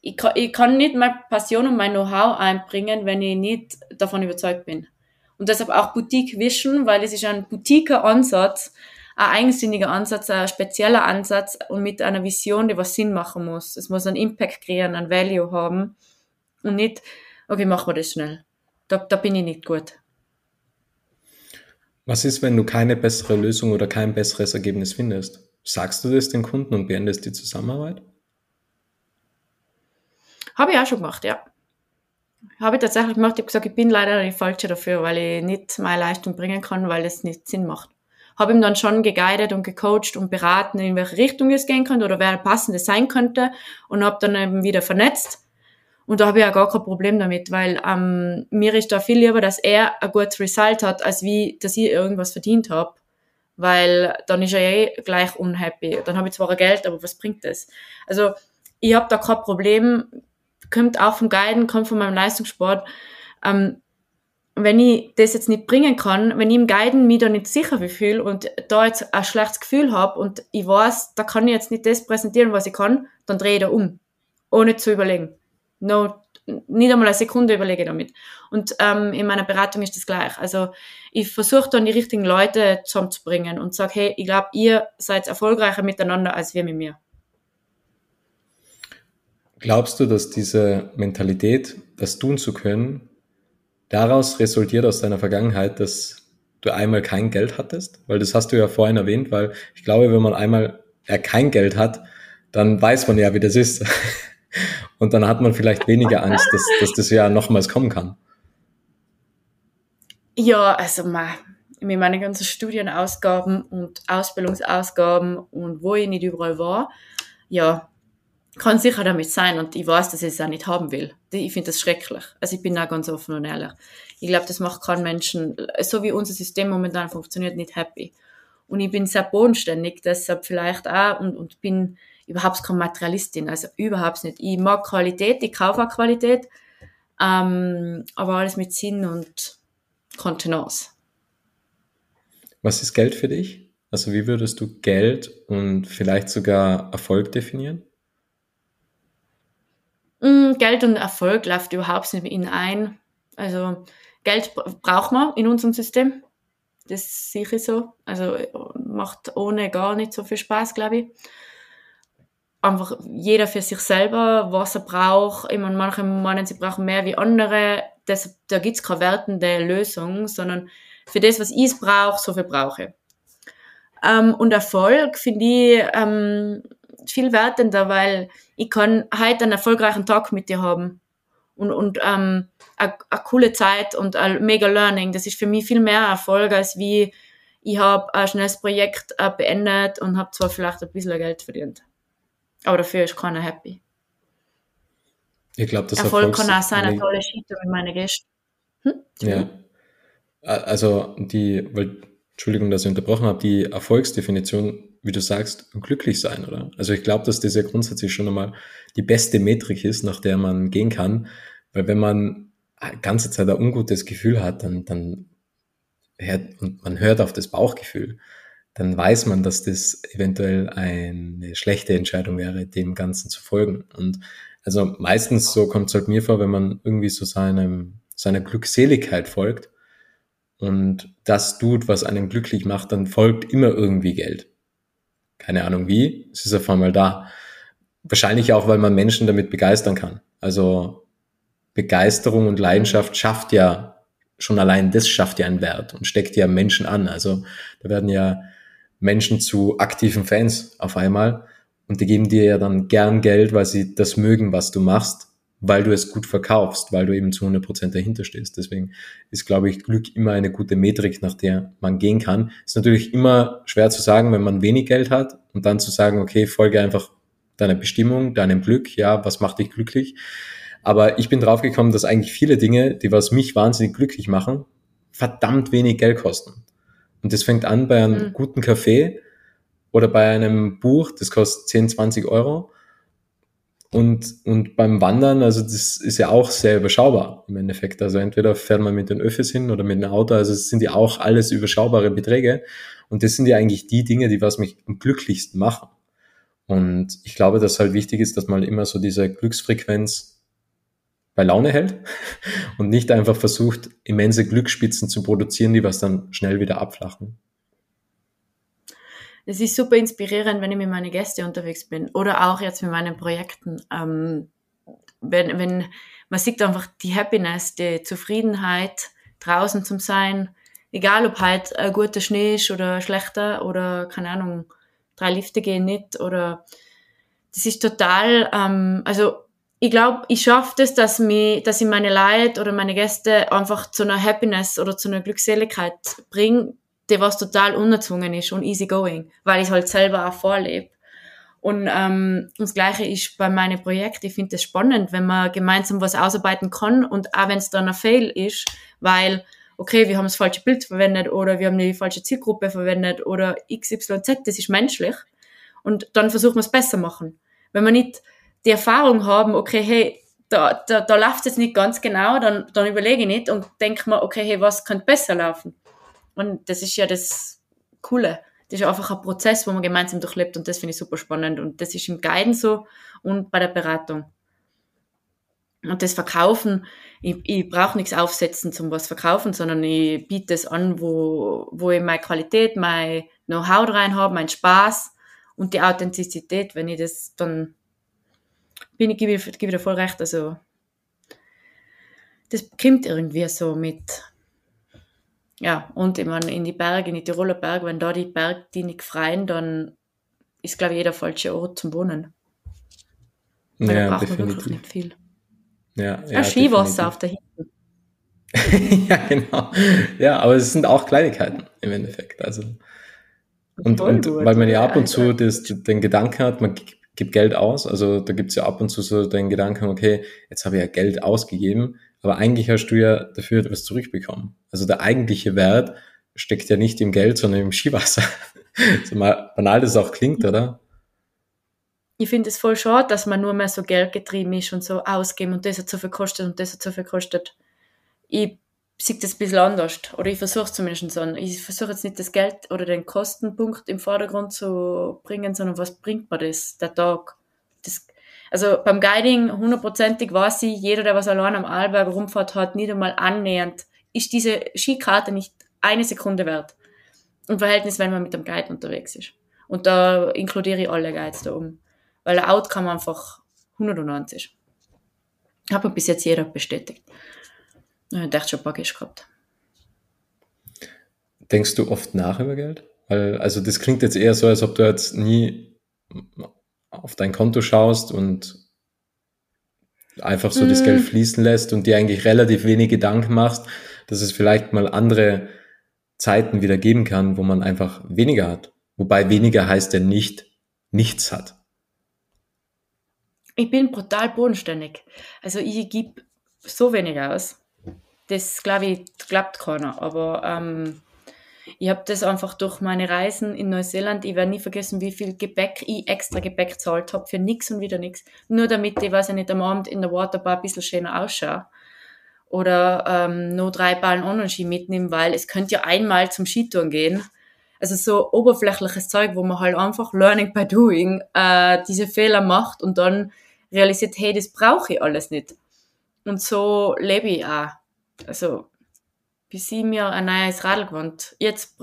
ich kann, ich kann nicht meine Passion und mein Know-how einbringen, wenn ich nicht davon überzeugt bin. Und deshalb auch Boutique Vision, weil es ist ein boutiquer Ansatz, ein eigensinniger Ansatz, ein spezieller Ansatz und mit einer Vision, die was Sinn machen muss. Es muss einen Impact kreieren, einen Value haben und nicht, okay, machen wir das schnell. Da, da bin ich nicht gut. Was ist, wenn du keine bessere Lösung oder kein besseres Ergebnis findest? Sagst du das den Kunden und beendest die Zusammenarbeit? Habe ich auch schon gemacht, ja. Habe ich tatsächlich gemacht. Ich habe gesagt, ich bin leider die Falsche dafür, weil ich nicht meine Leistung bringen kann, weil es nicht Sinn macht. Habe ihm dann schon geguidet und gecoacht und beraten, in welche Richtung es gehen könnte oder wer passende sein könnte und habe dann eben wieder vernetzt. Und da habe ich ja gar kein Problem damit, weil ähm, mir ist da viel lieber, dass er ein gutes Result hat, als wie, dass ich irgendwas verdient habe. Weil dann ist er eh gleich unhappy. Dann habe ich zwar Geld, aber was bringt das? Also ich habe da kein Problem, kommt auch vom Guiden, kommt von meinem Leistungssport. Ähm, wenn ich das jetzt nicht bringen kann, wenn ich im Guiden mich da nicht sicher fühle und da jetzt ein schlechtes Gefühl habe und ich weiß, da kann ich jetzt nicht das präsentieren, was ich kann, dann drehe ich da um. Ohne zu überlegen. No, nicht einmal eine Sekunde überlege damit. Und ähm, in meiner Beratung ist das gleich. Also ich versuche dann die richtigen Leute zusammenzubringen und sage, hey, ich glaube, ihr seid erfolgreicher miteinander als wir mit mir. Glaubst du, dass diese Mentalität, das tun zu können, daraus resultiert aus deiner Vergangenheit, dass du einmal kein Geld hattest? Weil das hast du ja vorhin erwähnt, weil ich glaube, wenn man einmal ja, kein Geld hat, dann weiß man ja, wie das ist. Und dann hat man vielleicht weniger Angst, dass, dass das ja nochmals kommen kann. Ja, also mal, mit meinen ganzen Studienausgaben und Ausbildungsausgaben und wo ich nicht überall war, ja, kann sicher damit sein und ich weiß, dass ich es auch nicht haben will. Ich finde das schrecklich. Also ich bin da ganz offen und ehrlich. Ich glaube, das macht keinen Menschen, so wie unser System momentan funktioniert, nicht happy. Und ich bin sehr bodenständig, deshalb vielleicht auch und, und bin überhaupt keine Materialistin, also überhaupt nicht. Ich mag Qualität, ich kaufe auch Qualität, ähm, aber alles mit Sinn und Kontenance. Was ist Geld für dich? Also wie würdest du Geld und vielleicht sogar Erfolg definieren? Mm, Geld und Erfolg läuft überhaupt nicht in ein. Also Geld braucht man in unserem System. Das ist sicher so. Also macht ohne gar nicht so viel Spaß, glaube ich. Einfach jeder für sich selber, was er braucht. Ich meine, manche meinen, sie brauchen mehr wie andere. Das, da gibt's keine wertende Lösung, sondern für das, was ich brauche, so viel brauche. Ähm, und Erfolg finde ich ähm, viel wertender, weil ich kann heute einen erfolgreichen Tag mit dir haben und, und ähm, eine, coole Zeit und ein mega Learning. Das ist für mich viel mehr Erfolg, als wie ich habe ein schnelles Projekt äh, beendet und habe zwar vielleicht ein bisschen Geld verdient. Aber dafür ist keiner happy. Ich glaube, das Erfolg kann auch sein, eine tolle Schiete mit meinen Gästen. Hm? Ja. Also die, weil, Entschuldigung, dass ich unterbrochen habe, die Erfolgsdefinition wie du sagst, glücklich sein, oder? Also ich glaube, dass das ja grundsätzlich schon einmal die beste Metrik ist, nach der man gehen kann. Weil wenn man ganze Zeit ein ungutes Gefühl hat, dann, dann hört, und man hört auf das Bauchgefühl, dann weiß man, dass das eventuell eine schlechte Entscheidung wäre, dem Ganzen zu folgen. Und also meistens so kommt es halt mir vor, wenn man irgendwie so seinem, seiner Glückseligkeit folgt und das tut, was einen glücklich macht, dann folgt immer irgendwie Geld. Keine Ahnung wie, es ist auf einmal da. Wahrscheinlich auch, weil man Menschen damit begeistern kann. Also Begeisterung und Leidenschaft schafft ja schon allein das schafft ja einen Wert und steckt ja Menschen an. Also da werden ja Menschen zu aktiven Fans auf einmal und die geben dir ja dann gern Geld, weil sie das mögen, was du machst weil du es gut verkaufst, weil du eben zu 100 Prozent dahinter stehst. Deswegen ist, glaube ich, Glück immer eine gute Metrik, nach der man gehen kann. Ist natürlich immer schwer zu sagen, wenn man wenig Geld hat und dann zu sagen, okay, folge einfach deiner Bestimmung, deinem Glück, ja, was macht dich glücklich? Aber ich bin draufgekommen, dass eigentlich viele Dinge, die was mich wahnsinnig glücklich machen, verdammt wenig Geld kosten. Und das fängt an bei einem mhm. guten Kaffee oder bei einem Buch, das kostet 10, 20 Euro und, und beim Wandern, also das ist ja auch sehr überschaubar im Endeffekt. Also entweder fährt man mit den Öffis hin oder mit dem Auto, also es sind ja auch alles überschaubare Beträge. Und das sind ja eigentlich die Dinge, die was mich am glücklichsten machen. Und ich glaube, dass halt wichtig ist, dass man immer so diese Glücksfrequenz bei Laune hält und nicht einfach versucht, immense Glücksspitzen zu produzieren, die was dann schnell wieder abflachen. Das ist super inspirierend, wenn ich mit meinen Gästen unterwegs bin oder auch jetzt mit meinen Projekten. Ähm, wenn, wenn man sieht einfach die Happiness, die Zufriedenheit, draußen zu sein, egal ob halt ein guter Schnee ist oder schlechter oder keine Ahnung, drei Lifte gehen nicht oder das ist total, ähm, also ich glaube, ich schaffe das, dass, mich, dass ich meine Leute oder meine Gäste einfach zu einer Happiness oder zu einer Glückseligkeit bringe, die was total unerzwungen ist und easy going, weil ich halt selber auch vorlebe. Und ähm, das Gleiche ist bei meinen Projekten. Ich finde es spannend, wenn man gemeinsam was ausarbeiten kann und auch wenn es dann ein Fail ist, weil, okay, wir haben das falsche Bild verwendet oder wir haben die falsche Zielgruppe verwendet oder XYZ, das ist menschlich. Und dann versuchen wir es besser machen. Wenn wir nicht die Erfahrung haben, okay, hey, da, da, da läuft es jetzt nicht ganz genau, dann, dann überlege ich nicht und denke mir, okay, hey, was könnte besser laufen? Und das ist ja das Coole. Das ist einfach ein Prozess, wo man gemeinsam durchlebt und das finde ich super spannend. Und das ist im Guiden so und bei der Beratung. Und das Verkaufen, ich, ich brauche nichts aufsetzen zum was verkaufen, sondern ich biete es an, wo, wo ich meine Qualität, mein Know-how rein habe, meinen Spaß und die Authentizität, wenn ich das dann bin ich, gebe, ich, dir voll recht, also das kommt irgendwie so mit ja, und ich meine, in die Berge, in die Tiroler Berge, wenn da die Berge die nicht freien, dann ist, glaube ich, jeder falsche Ort zum Wohnen. Weil ja, da braucht definitiv. man wirklich nicht viel. Ja, ja, Skiwasser auf der Hütte. ja, genau. Ja, aber es sind auch Kleinigkeiten im Endeffekt. Also, und, und weil man ja ab und zu das, den Gedanken hat, man gibt Geld aus, also da gibt es ja ab und zu so den Gedanken, okay, jetzt habe ich ja Geld ausgegeben, aber eigentlich hast du ja dafür etwas zurückbekommen. Also der eigentliche Wert steckt ja nicht im Geld, sondern im Skiwasser. so mal banal das auch klingt, oder? Ich finde es voll schade, dass man nur mehr so Geld getrieben ist und so ausgeben und das hat so viel kostet und das hat so viel kostet. Ich sehe das ein bisschen anders. Oder ich versuche es zumindest so. Ich versuche jetzt nicht das Geld oder den Kostenpunkt im Vordergrund zu bringen, sondern was bringt mir das, der Tag? Das, also beim Guiding hundertprozentig weiß ich, jeder, der was allein am Arlberg rumfährt, hat nicht einmal annähernd, ist diese Skikarte nicht eine Sekunde wert. Im Verhältnis, wenn man mit dem Guide unterwegs ist. Und da inkludiere ich alle Guides da um. Weil der Outcome einfach 190. Hat mir bis jetzt jeder bestätigt. Ich dachte schon ein paar Gäste gehabt. Denkst du oft nach über Geld? Weil, also das klingt jetzt eher so, als ob du jetzt nie auf dein Konto schaust und einfach so mm. das Geld fließen lässt und dir eigentlich relativ wenig Gedanken machst, dass es vielleicht mal andere Zeiten wieder geben kann, wo man einfach weniger hat. Wobei weniger heißt ja nicht nichts hat. Ich bin brutal bodenständig. Also ich gebe so wenig aus. Das glaube ich, glaubt keiner. Aber ähm, ich habe das einfach durch meine Reisen in Neuseeland, ich werde nie vergessen, wie viel Gepäck ich extra Gepäck gezahlt habe für nichts und wieder nichts. Nur damit ich, weiß ich nicht, am Abend in der Waterbar ein bisschen schöner ausschaue. Oder ähm, nur drei Ballen On-Ski mitnehmen, weil es könnte ja einmal zum Skitouren gehen. Also so oberflächliches Zeug, wo man halt einfach Learning by Doing äh, diese Fehler macht und dann realisiert, hey, das brauche ich alles nicht. Und so lebe ich auch. Also bis ich mir ein neues Radl gewohnt. Jetzt,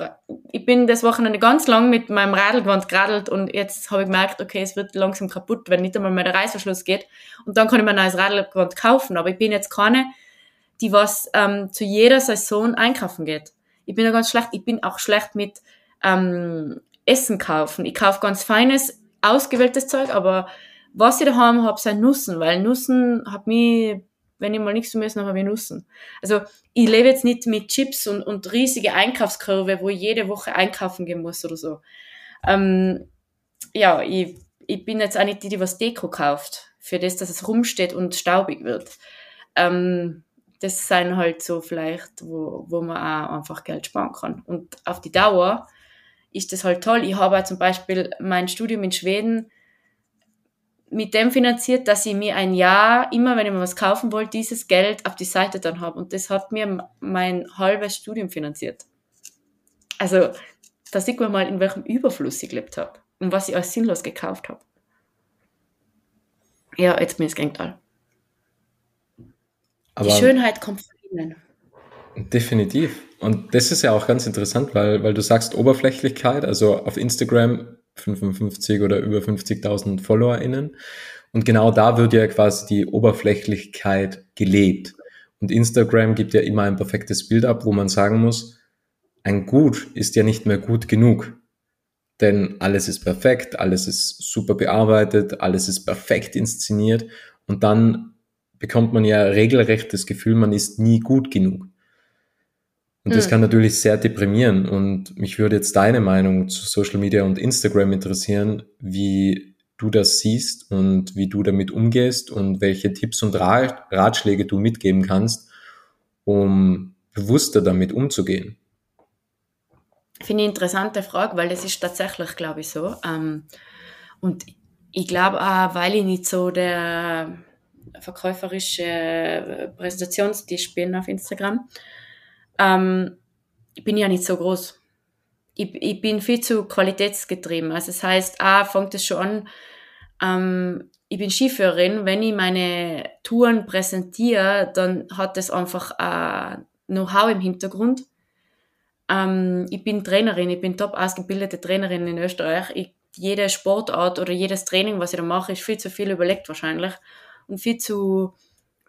ich bin das Wochenende ganz lang mit meinem Radl gewohnt geradelt und jetzt habe ich gemerkt, okay, es wird langsam kaputt, wenn nicht einmal der Reißverschluss geht. Und dann kann ich mir ein neues Radl gewohnt kaufen. Aber ich bin jetzt keine, die was ähm, zu jeder Saison einkaufen geht. Ich bin ja ganz schlecht. Ich bin auch schlecht mit ähm, Essen kaufen. Ich kaufe ganz feines, ausgewähltes Zeug, aber was ich daheim habe, sind Nussen, weil Nussen hat mich wenn ich mal nichts zu müssen habe, ich Nussen. Also ich lebe jetzt nicht mit Chips und, und riesige Einkaufskurve, wo ich jede Woche einkaufen gehen muss oder so. Ähm, ja, ich, ich bin jetzt auch nicht die, die was Deko kauft, für das, dass es rumsteht und staubig wird. Ähm, das sind halt so vielleicht, wo, wo man auch einfach Geld sparen kann. Und auf die Dauer ist das halt toll. Ich habe zum Beispiel mein Studium in Schweden mit dem finanziert, dass ich mir ein Jahr, immer wenn ich mir was kaufen wollte, dieses Geld auf die Seite dann habe. Und das hat mir mein halbes Studium finanziert. Also, da sieht man mal, in welchem Überfluss ich gelebt habe und was ich als sinnlos gekauft habe. Ja, jetzt mir das Gegenteil. Aber die Schönheit kommt von innen. Definitiv. und das ist ja auch ganz interessant, weil, weil du sagst Oberflächlichkeit, also auf Instagram 55 oder über 50.000 FollowerInnen. Und genau da wird ja quasi die Oberflächlichkeit gelebt. Und Instagram gibt ja immer ein perfektes Bild ab, wo man sagen muss, ein Gut ist ja nicht mehr gut genug. Denn alles ist perfekt, alles ist super bearbeitet, alles ist perfekt inszeniert. Und dann bekommt man ja regelrecht das Gefühl, man ist nie gut genug. Und das mhm. kann natürlich sehr deprimieren. Und mich würde jetzt deine Meinung zu Social Media und Instagram interessieren, wie du das siehst und wie du damit umgehst und welche Tipps und Ratschläge du mitgeben kannst, um bewusster damit umzugehen. Finde ich eine interessante Frage, weil das ist tatsächlich, glaube ich, so. Ähm, und ich glaube auch, weil ich nicht so der verkäuferische Präsentationstisch bin auf Instagram, ähm, ich bin ja nicht so groß. Ich, ich bin viel zu qualitätsgetrieben. Also das heißt, A, fängt es schon an, ähm, ich bin Skiführerin, wenn ich meine Touren präsentiere, dann hat das einfach äh, Know-how im Hintergrund. Ähm, ich bin Trainerin, ich bin top ausgebildete Trainerin in Österreich. Ich, jede Sportart oder jedes Training, was ich da mache, ist viel zu viel überlegt wahrscheinlich und viel zu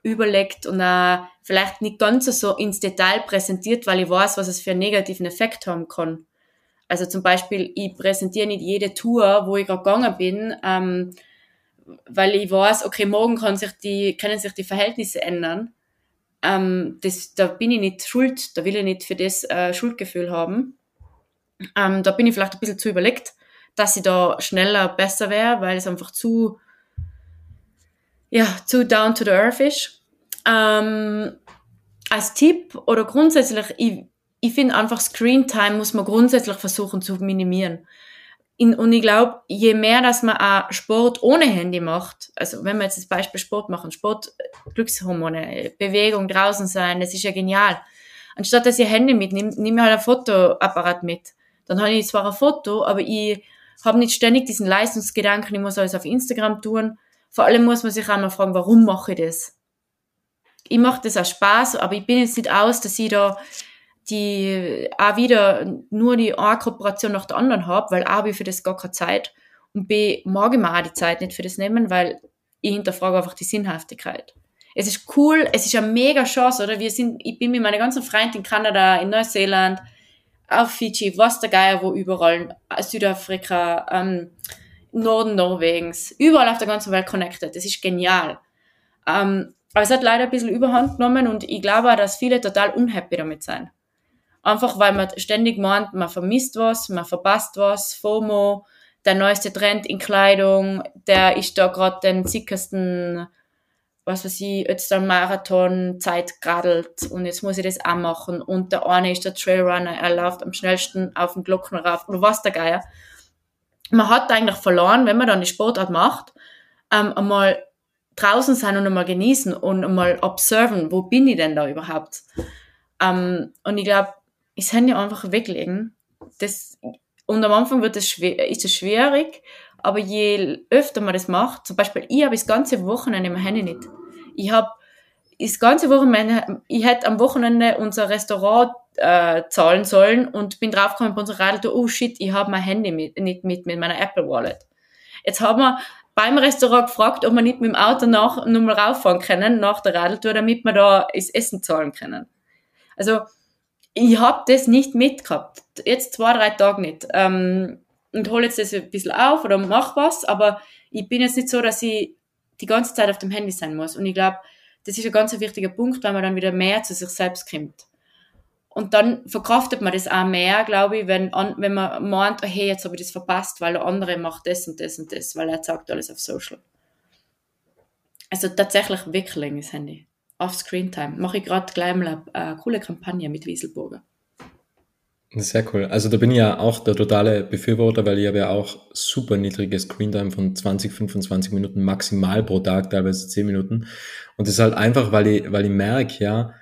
überlegt und auch vielleicht nicht ganz so ins Detail präsentiert, weil ich weiß, was es für einen negativen Effekt haben kann. Also zum Beispiel, ich präsentiere nicht jede Tour, wo ich gerade gegangen bin, ähm, weil ich weiß, okay, morgen kann sich die, können sich die Verhältnisse ändern. Ähm, das, da bin ich nicht schuld, da will ich nicht für das äh, Schuldgefühl haben. Ähm, da bin ich vielleicht ein bisschen zu überlegt, dass ich da schneller besser wäre, weil es einfach zu ja, zu down to the earth ist. Ähm, als Tipp oder grundsätzlich, ich, ich finde einfach Screen Time muss man grundsätzlich versuchen zu minimieren. In, und ich glaube, je mehr, dass man auch Sport ohne Handy macht, also wenn wir jetzt das Beispiel Sport machen, Sport, Glückshormone, Bewegung, draußen sein, das ist ja genial. Anstatt dass ich Handy mitnehme, nehme ich halt ein Fotoapparat mit. Dann habe ich zwar ein Foto, aber ich habe nicht ständig diesen Leistungsgedanken, ich muss alles auf Instagram tun, vor allem muss man sich auch mal fragen, warum mache ich das? Ich mache das aus Spaß, aber ich bin jetzt nicht aus, dass ich da die auch wieder nur die eine Kooperation nach der anderen habe, weil A habe ich für das gar keine Zeit und B mag ich mir auch die Zeit nicht für das nehmen, weil ich hinterfrage einfach die Sinnhaftigkeit. Es ist cool, es ist eine mega Chance, oder? Wir sind, ich bin mit meinen ganzen Freunden in Kanada, in Neuseeland, auf Fiji, was der Geier, wo überall, Südafrika, ähm, Norden Norwegens, überall auf der ganzen Welt connected. Das ist genial. Ähm, aber es hat leider ein bisschen Überhand genommen und ich glaube auch, dass viele total unhappy damit sind. Einfach weil man ständig meint, man vermisst was, man verpasst was, FOMO, der neueste Trend in Kleidung, der ist da gerade den sickersten, was weiß ich, der Marathon Zeit gradelt und jetzt muss ich das auch machen und der eine ist der Trailrunner, er läuft am schnellsten auf den Glocken rauf oder was der Geier man hat eigentlich verloren, wenn man dann die Sportart macht, ähm, einmal draußen sein und einmal genießen und einmal observen, wo bin ich denn da überhaupt? Ähm, und ich glaube, das Handy einfach weglegen. Das, und am Anfang wird es schwer, ist es schwierig, aber je öfter man das macht, zum Beispiel, ich habe das ganze Wochenende mein Handy nicht. Ich habe das ganze Wochenende, ich hätte am Wochenende unser Restaurant äh, zahlen sollen und bin draufgekommen bei unserer Radtour, oh shit, ich habe mein Handy mit, nicht mit, mit meiner Apple Wallet. Jetzt haben wir beim Restaurant gefragt, ob wir nicht mit dem Auto nach, nochmal rauffahren können, nach der Radtour, damit wir da das Essen zahlen können. Also, ich habe das nicht mitgehabt. Jetzt zwei, drei Tage nicht. Ähm, und hole jetzt das ein bisschen auf oder mach was, aber ich bin jetzt nicht so, dass ich die ganze Zeit auf dem Handy sein muss. Und ich glaube, das ist ein ganz wichtiger Punkt, weil man dann wieder mehr zu sich selbst kommt. Und dann verkraftet man das auch mehr, glaube ich, wenn, wenn man meint, oh, hey, jetzt habe ich das verpasst, weil der andere macht das und das und das, weil er sagt alles auf Social. Also tatsächlich wirklich das Handy. Auf Screentime. Mache ich gerade gleich mal eine, coole Kampagne mit Wieselburger. Sehr cool. Also da bin ich ja auch der totale Befürworter, weil ich habe ja auch super niedriges Screentime von 20, 25 Minuten maximal pro Tag, teilweise 10 Minuten. Und das ist halt einfach, weil ich, weil ich merke, ja,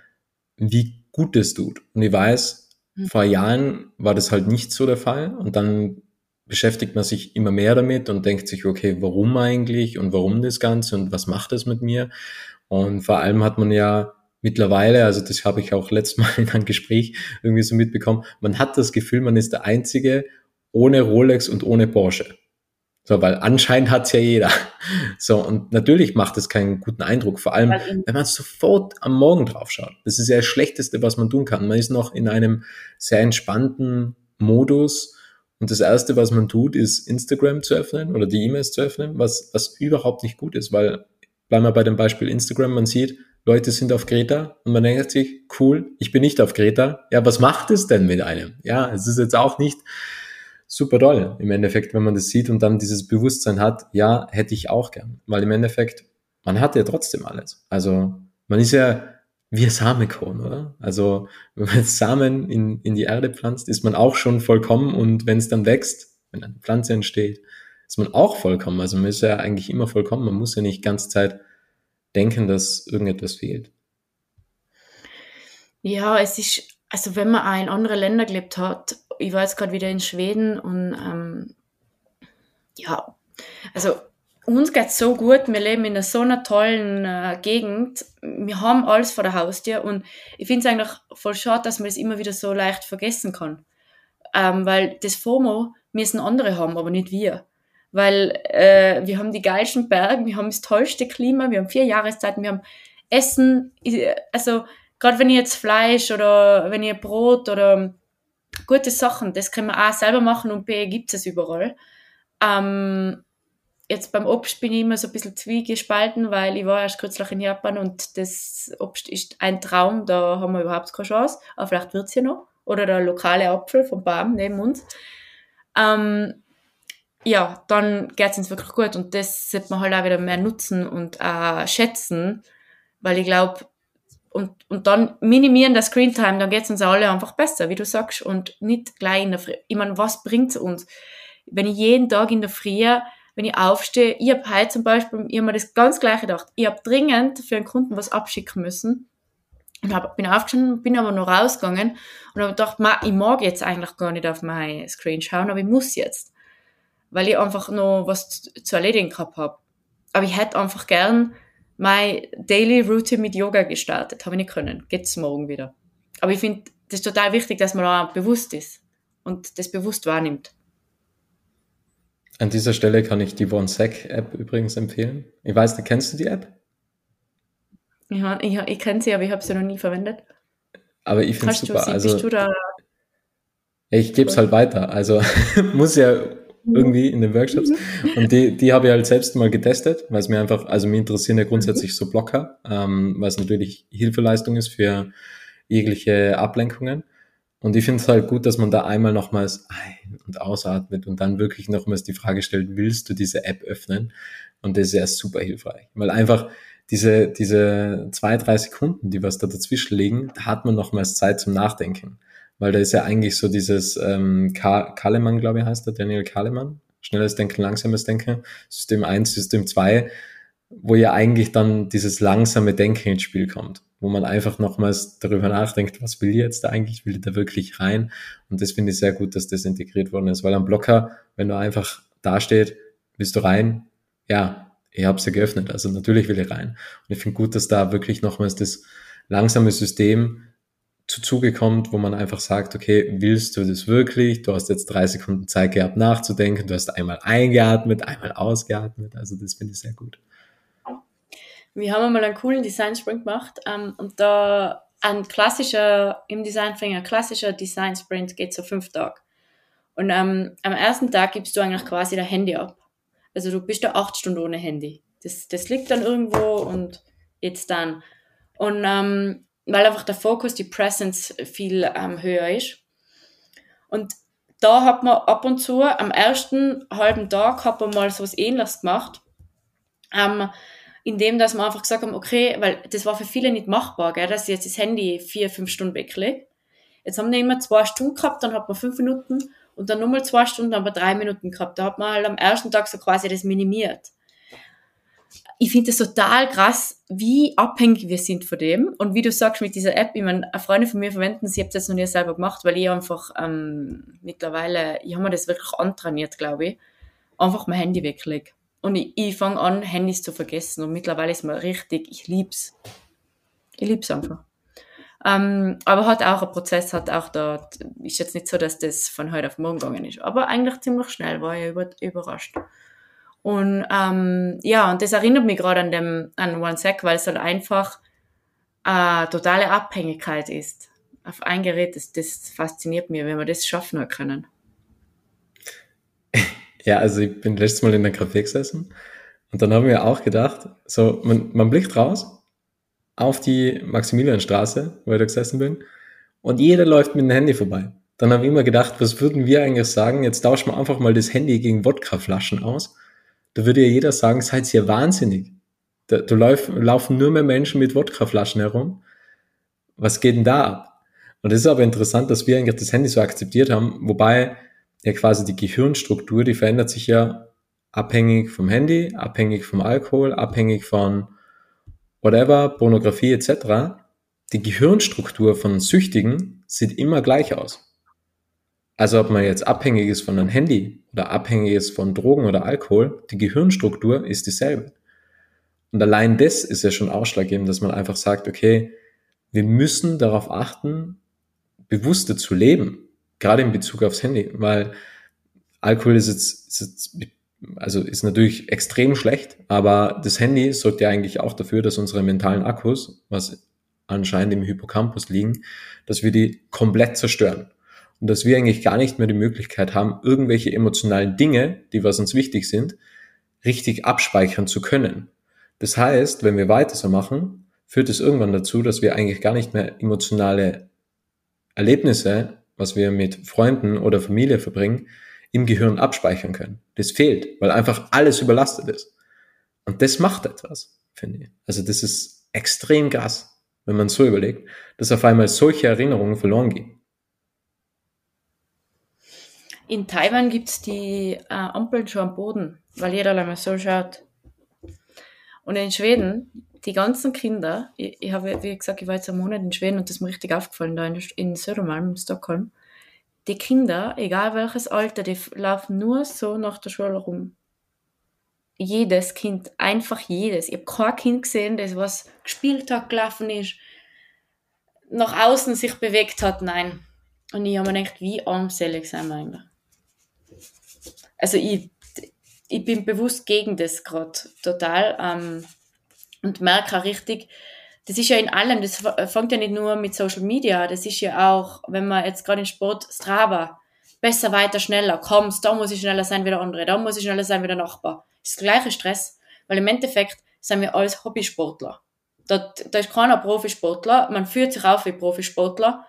wie Gutes tut. Und ich weiß, mhm. vor Jahren war das halt nicht so der Fall. Und dann beschäftigt man sich immer mehr damit und denkt sich, okay, warum eigentlich und warum das Ganze und was macht das mit mir? Und vor allem hat man ja, mittlerweile, also das habe ich auch letztes Mal in einem Gespräch irgendwie so mitbekommen, man hat das Gefühl, man ist der Einzige ohne Rolex und ohne Porsche. So, weil anscheinend hat's ja jeder. So, und natürlich macht es keinen guten Eindruck, vor allem, wenn man sofort am Morgen drauf schaut. Das ist ja das Schlechteste, was man tun kann. Man ist noch in einem sehr entspannten Modus und das Erste, was man tut, ist Instagram zu öffnen oder die E-Mails zu öffnen, was, was überhaupt nicht gut ist, weil, bleiben wir bei dem Beispiel Instagram, man sieht, Leute sind auf Kreta und man denkt sich, cool, ich bin nicht auf Kreta. Ja, was macht es denn mit einem? Ja, es ist jetzt auch nicht super toll im Endeffekt, wenn man das sieht und dann dieses Bewusstsein hat, ja, hätte ich auch gern. Weil im Endeffekt, man hat ja trotzdem alles. Also man ist ja wie ein Samenkorn, oder? Also wenn man Samen in, in die Erde pflanzt, ist man auch schon vollkommen und wenn es dann wächst, wenn eine Pflanze entsteht, ist man auch vollkommen. Also man ist ja eigentlich immer vollkommen. Man muss ja nicht ganze Zeit denken, dass irgendetwas fehlt. Ja, es ist, also wenn man auch in andere Länder gelebt hat, ich war jetzt gerade wieder in Schweden und ähm, ja, also uns geht's so gut, wir leben in so einer tollen äh, Gegend, wir haben alles vor der Haustür und ich finde es eigentlich voll schade, dass man es das immer wieder so leicht vergessen kann. Ähm, weil das FOMO müssen andere haben, aber nicht wir weil äh, wir haben die geilsten Berge, wir haben das tollste Klima, wir haben vier Jahreszeiten, wir haben Essen, also gerade wenn ihr jetzt Fleisch oder wenn ihr Brot oder gute Sachen, das können wir auch selber machen und B gibt es überall. Ähm, jetzt beim Obst bin ich immer so ein bisschen zwiegespalten, weil ich war erst kürzlich in Japan und das Obst ist ein Traum, da haben wir überhaupt keine Chance, aber vielleicht wird es ja noch. Oder der lokale Apfel vom Baum neben uns. Ähm, ja, dann geht's uns wirklich gut und das sollte man halt auch wieder mehr nutzen und äh, schätzen, weil ich glaube, und, und dann minimieren das Screen Time, dann geht's uns alle einfach besser, wie du sagst, und nicht gleich in der Früh. Ich meine, was bringt's uns? Wenn ich jeden Tag in der Früh, wenn ich aufstehe, ich habe heute zum Beispiel, ich habe mir das ganz gleiche gedacht, ich habe dringend für einen Kunden was abschicken müssen und hab, bin aufgestanden, bin aber noch rausgegangen und habe gedacht, ich mag jetzt eigentlich gar nicht auf mein Screen schauen, aber ich muss jetzt weil ich einfach noch was zu erledigen gehabt habe. Aber ich hätte einfach gern meine Daily Routine mit Yoga gestartet. Habe ich nicht können. Geht's morgen wieder. Aber ich finde, das ist total wichtig, dass man auch bewusst ist und das bewusst wahrnimmt. An dieser Stelle kann ich die OneSec-App übrigens empfehlen. Ich weiß nicht, kennst du die App? Ja, ich, ich kenne sie, aber ich habe sie noch nie verwendet. Aber ich finde es super. Sie, also, bist du da ich gebe es halt weiter. Also muss ja irgendwie in den Workshops. Und die, die habe ich halt selbst mal getestet, weil es mir einfach, also mir interessieren ja grundsätzlich so Blocker, ähm, weil es natürlich Hilfeleistung ist für jegliche Ablenkungen. Und ich finde es halt gut, dass man da einmal nochmals ein- und ausatmet und dann wirklich nochmals die Frage stellt, willst du diese App öffnen? Und das ist ja super hilfreich. Weil einfach diese, diese zwei, drei Sekunden, die was da dazwischen liegen, da hat man nochmals Zeit zum Nachdenken weil da ist ja eigentlich so dieses ähm, Kahlemann, glaube ich, heißt der, Daniel Kahlemann, schnelles Denken, langsames Denken, System 1, System 2, wo ja eigentlich dann dieses langsame Denken ins Spiel kommt, wo man einfach nochmals darüber nachdenkt, was will ich jetzt da eigentlich, will ich da wirklich rein? Und das finde ich sehr gut, dass das integriert worden ist, weil am Blocker, wenn du einfach dasteht, willst du rein? Ja, ich habe sie geöffnet, also natürlich will ich rein. Und ich finde gut, dass da wirklich nochmals das langsame System zu Zuge kommt, wo man einfach sagt, okay, willst du das wirklich? Du hast jetzt drei Sekunden Zeit gehabt nachzudenken, du hast einmal eingeatmet, einmal ausgeatmet, also das finde ich sehr gut. Wir haben einmal einen coolen Design Sprint gemacht ähm, und da ein klassischer, im Design ein klassischer Design Sprint geht so fünf Tage. Und ähm, am ersten Tag gibst du eigentlich quasi dein Handy ab. Also du bist da acht Stunden ohne Handy. Das, das liegt dann irgendwo und jetzt dann. Und ähm, weil einfach der Fokus, die Presence viel ähm, höher ist. Und da hat man ab und zu am ersten halben Tag hat man mal so was ähnliches gemacht, ähm, indem dass man einfach gesagt haben, okay, weil das war für viele nicht machbar, gell, dass ich jetzt das Handy vier, fünf Stunden weglege. Jetzt haben wir immer zwei Stunden gehabt, dann hat man fünf Minuten und dann nochmal zwei Stunden, dann haben wir drei Minuten gehabt. Da hat man halt am ersten Tag so quasi das minimiert ich finde es total krass, wie abhängig wir sind von dem. Und wie du sagst mit dieser App, ich meine, Freunde von mir verwenden sie, habe das noch nie selber gemacht, weil ich einfach ähm, mittlerweile, ich habe mir das wirklich antrainiert, glaube ich, einfach mein Handy weglege. Und ich, ich fange an, Handys zu vergessen. Und mittlerweile ist mir richtig, ich lieb's. Ich liebe es einfach. Ähm, aber hat auch ein Prozess, hat auch da, ist jetzt nicht so, dass das von heute auf morgen gegangen ist. Aber eigentlich ziemlich schnell, war ich über, überrascht. Und ähm, ja, und das erinnert mich gerade an dem an One Sec, weil es halt einfach äh, totale Abhängigkeit ist. Auf ein Gerät, das, das fasziniert mich, wenn wir das schaffen können. Ja, also ich bin letztes Mal in der Café gesessen und dann haben wir auch gedacht, so, man, man blickt raus auf die Maximilianstraße, wo ich da gesessen bin, und jeder läuft mit dem Handy vorbei. Dann habe ich immer gedacht, was würden wir eigentlich sagen? Jetzt tauschen wir einfach mal das Handy gegen Wodkaflaschen aus. Da würde ja jeder sagen, seid ihr wahnsinnig. Da, da lauf, laufen nur mehr Menschen mit Wodkaflaschen herum. Was geht denn da ab? Und es ist aber interessant, dass wir eigentlich das Handy so akzeptiert haben, wobei ja quasi die Gehirnstruktur, die verändert sich ja abhängig vom Handy, abhängig vom Alkohol, abhängig von whatever, Pornografie etc., die Gehirnstruktur von Süchtigen sieht immer gleich aus. Also ob man jetzt abhängig ist von einem Handy oder abhängig ist von Drogen oder Alkohol, die Gehirnstruktur ist dieselbe. Und allein das ist ja schon ausschlaggebend, dass man einfach sagt, okay, wir müssen darauf achten, bewusster zu leben, gerade in Bezug aufs Handy, weil Alkohol ist jetzt, ist jetzt also ist natürlich extrem schlecht, aber das Handy sorgt ja eigentlich auch dafür, dass unsere mentalen Akkus, was anscheinend im Hippocampus liegen, dass wir die komplett zerstören. Und dass wir eigentlich gar nicht mehr die Möglichkeit haben, irgendwelche emotionalen Dinge, die was uns wichtig sind, richtig abspeichern zu können. Das heißt, wenn wir weiter so machen, führt es irgendwann dazu, dass wir eigentlich gar nicht mehr emotionale Erlebnisse, was wir mit Freunden oder Familie verbringen, im Gehirn abspeichern können. Das fehlt, weil einfach alles überlastet ist. Und das macht etwas, finde ich. Also das ist extrem krass, wenn man so überlegt, dass auf einmal solche Erinnerungen verloren gehen. In Taiwan gibt's die äh, Ampeln schon am Boden, weil jeder einmal so schaut. Und in Schweden, die ganzen Kinder, ich, ich habe, wie gesagt, ich war jetzt einen Monat in Schweden und das ist mir richtig aufgefallen, da in, in Södermalm, in Stockholm die Kinder, egal welches Alter, die laufen nur so nach der Schule rum. Jedes Kind, einfach jedes. Ich habe kein Kind gesehen, das was gespielt hat, gelaufen ist, nach außen sich bewegt hat, nein. Und ich habe mir gedacht, wie armselig sind wir eigentlich. Also ich, ich bin bewusst gegen das gerade total ähm, und merke auch richtig, das ist ja in allem, das fängt ja nicht nur mit Social Media, das ist ja auch, wenn man jetzt gerade in Sport, Strava, besser, weiter, schneller, kommst, da muss ich schneller sein wie der andere, da muss ich schneller sein wie der Nachbar. Das ist gleiche Stress, weil im Endeffekt sind wir alles Hobbysportler. Da, da ist keiner Profisportler, man fühlt sich auf wie Profisportler,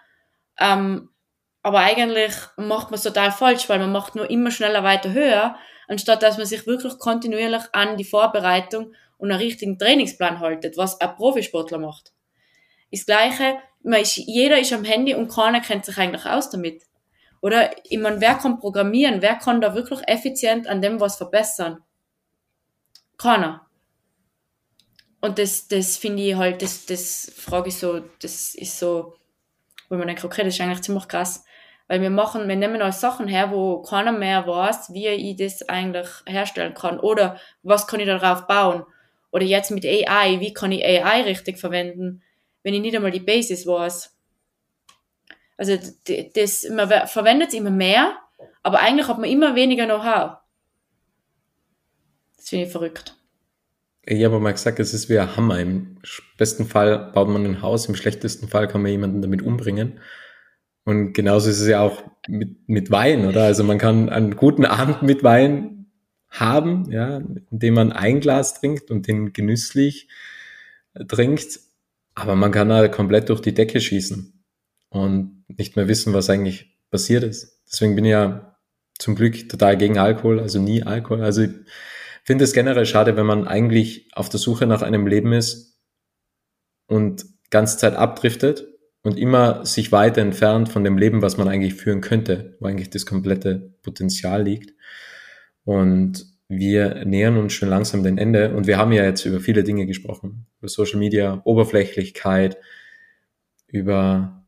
ähm, aber eigentlich macht man es total falsch, weil man macht nur immer schneller weiter höher, anstatt dass man sich wirklich kontinuierlich an die Vorbereitung und einen richtigen Trainingsplan haltet, was ein Profisportler macht. Das Gleiche, man ist, jeder ist am Handy und keiner kennt sich eigentlich aus damit. Oder, ich meine, wer kann programmieren? Wer kann da wirklich effizient an dem was verbessern? Keiner. Und das, das finde ich halt, das, das frage ich so, das ist so, wo man denkt, okay, das ist eigentlich ziemlich krass. Weil wir machen, wir nehmen auch Sachen her, wo keiner mehr weiß, wie ich das eigentlich herstellen kann. Oder was kann ich darauf bauen? Oder jetzt mit AI, wie kann ich AI richtig verwenden, wenn ich nicht einmal die Basis weiß? Also das, man verwendet es immer mehr, aber eigentlich hat man immer weniger Know-how. Das finde ich verrückt. Ich habe mal gesagt, es ist wie ein Hammer. Im besten Fall baut man ein Haus, im schlechtesten Fall kann man jemanden damit umbringen. Und genauso ist es ja auch mit, mit Wein, oder? Also man kann einen guten Abend mit Wein haben, ja, indem man ein Glas trinkt und den genüsslich trinkt, aber man kann halt komplett durch die Decke schießen und nicht mehr wissen, was eigentlich passiert ist. Deswegen bin ich ja zum Glück total gegen Alkohol, also nie Alkohol. Also ich finde es generell schade, wenn man eigentlich auf der Suche nach einem Leben ist und ganze Zeit abdriftet und immer sich weiter entfernt von dem Leben, was man eigentlich führen könnte, wo eigentlich das komplette Potenzial liegt. Und wir nähern uns schon langsam dem Ende. Und wir haben ja jetzt über viele Dinge gesprochen. Über Social Media, Oberflächlichkeit, über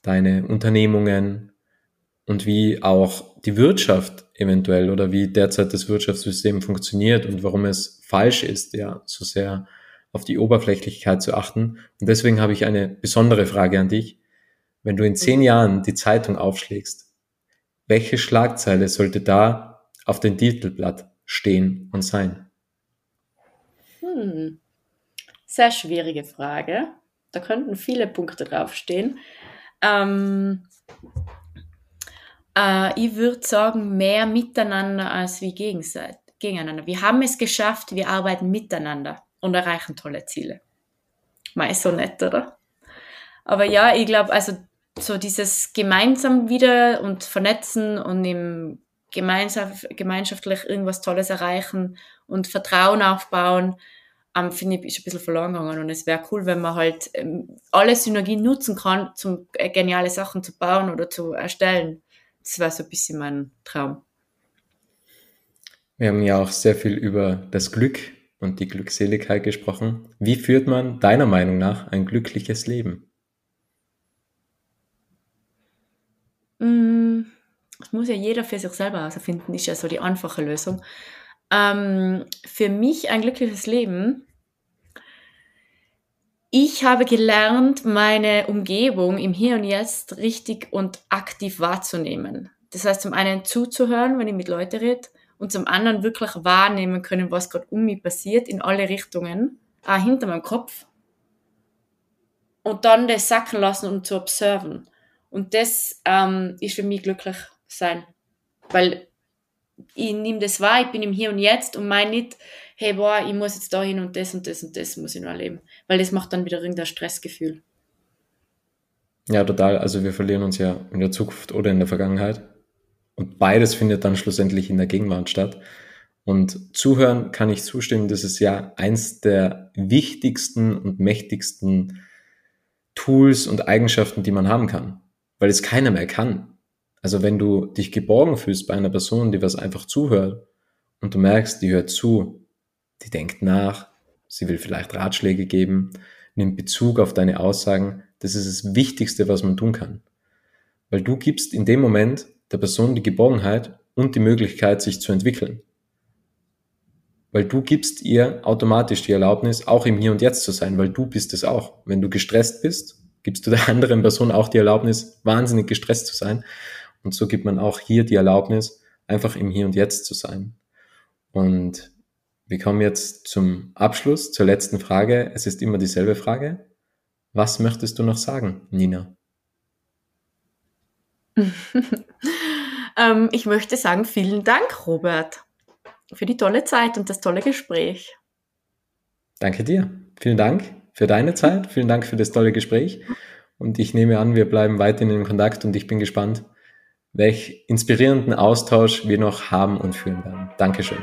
deine Unternehmungen und wie auch die Wirtschaft eventuell oder wie derzeit das Wirtschaftssystem funktioniert und warum es falsch ist, ja, so sehr auf die Oberflächlichkeit zu achten. Und deswegen habe ich eine besondere Frage an dich. Wenn du in zehn Jahren die Zeitung aufschlägst, welche Schlagzeile sollte da auf dem Titelblatt stehen und sein? Hm. Sehr schwierige Frage. Da könnten viele Punkte draufstehen. Ähm, äh, ich würde sagen, mehr miteinander als wie gegeneinander. Wir haben es geschafft, wir arbeiten miteinander und erreichen tolle Ziele. Mal so nett, oder? Aber ja, ich glaube, also so dieses gemeinsam wieder und vernetzen und im gemeinschaftlich irgendwas Tolles erreichen und Vertrauen aufbauen, ähm, finde ich, ist ein bisschen verloren gegangen. Und es wäre cool, wenn man halt ähm, alle Synergien nutzen kann, um äh, geniale Sachen zu bauen oder zu erstellen. Das wäre so ein bisschen mein Traum. Wir haben ja auch sehr viel über das Glück und die Glückseligkeit gesprochen. Wie führt man deiner Meinung nach ein glückliches Leben? Mm, das muss ja jeder für sich selber herausfinden, ist ja so die einfache Lösung. Ähm, für mich ein glückliches Leben. Ich habe gelernt, meine Umgebung im Hier und Jetzt richtig und aktiv wahrzunehmen. Das heißt, zum einen zuzuhören, wenn ich mit Leuten rede, und zum anderen wirklich wahrnehmen können, was gerade um mich passiert, in alle Richtungen, auch hinter meinem Kopf. Und dann das sacken lassen und zu observen. Und das ähm, ist für mich glücklich sein. Weil ich nehme das wahr, ich bin im Hier und Jetzt und meine nicht, hey, boah, ich muss jetzt dahin und das und das und das muss ich noch erleben. Weil das macht dann wieder irgendein Stressgefühl. Ja, total. Also wir verlieren uns ja in der Zukunft oder in der Vergangenheit. Und beides findet dann schlussendlich in der Gegenwart statt. Und zuhören kann ich zustimmen, das ist ja eins der wichtigsten und mächtigsten Tools und Eigenschaften, die man haben kann, weil es keiner mehr kann. Also wenn du dich geborgen fühlst bei einer Person, die was einfach zuhört und du merkst, die hört zu, die denkt nach, sie will vielleicht Ratschläge geben, nimmt Bezug auf deine Aussagen, das ist das Wichtigste, was man tun kann. Weil du gibst in dem Moment der Person die Geborgenheit und die Möglichkeit, sich zu entwickeln. Weil du gibst ihr automatisch die Erlaubnis, auch im Hier und Jetzt zu sein, weil du bist es auch. Wenn du gestresst bist, gibst du der anderen Person auch die Erlaubnis, wahnsinnig gestresst zu sein. Und so gibt man auch hier die Erlaubnis, einfach im Hier und Jetzt zu sein. Und wir kommen jetzt zum Abschluss, zur letzten Frage. Es ist immer dieselbe Frage. Was möchtest du noch sagen, Nina? ähm, ich möchte sagen, vielen Dank, Robert, für die tolle Zeit und das tolle Gespräch. Danke dir. Vielen Dank für deine Zeit. Vielen Dank für das tolle Gespräch. Und ich nehme an, wir bleiben weiterhin in Kontakt und ich bin gespannt, welch inspirierenden Austausch wir noch haben und führen werden. Dankeschön.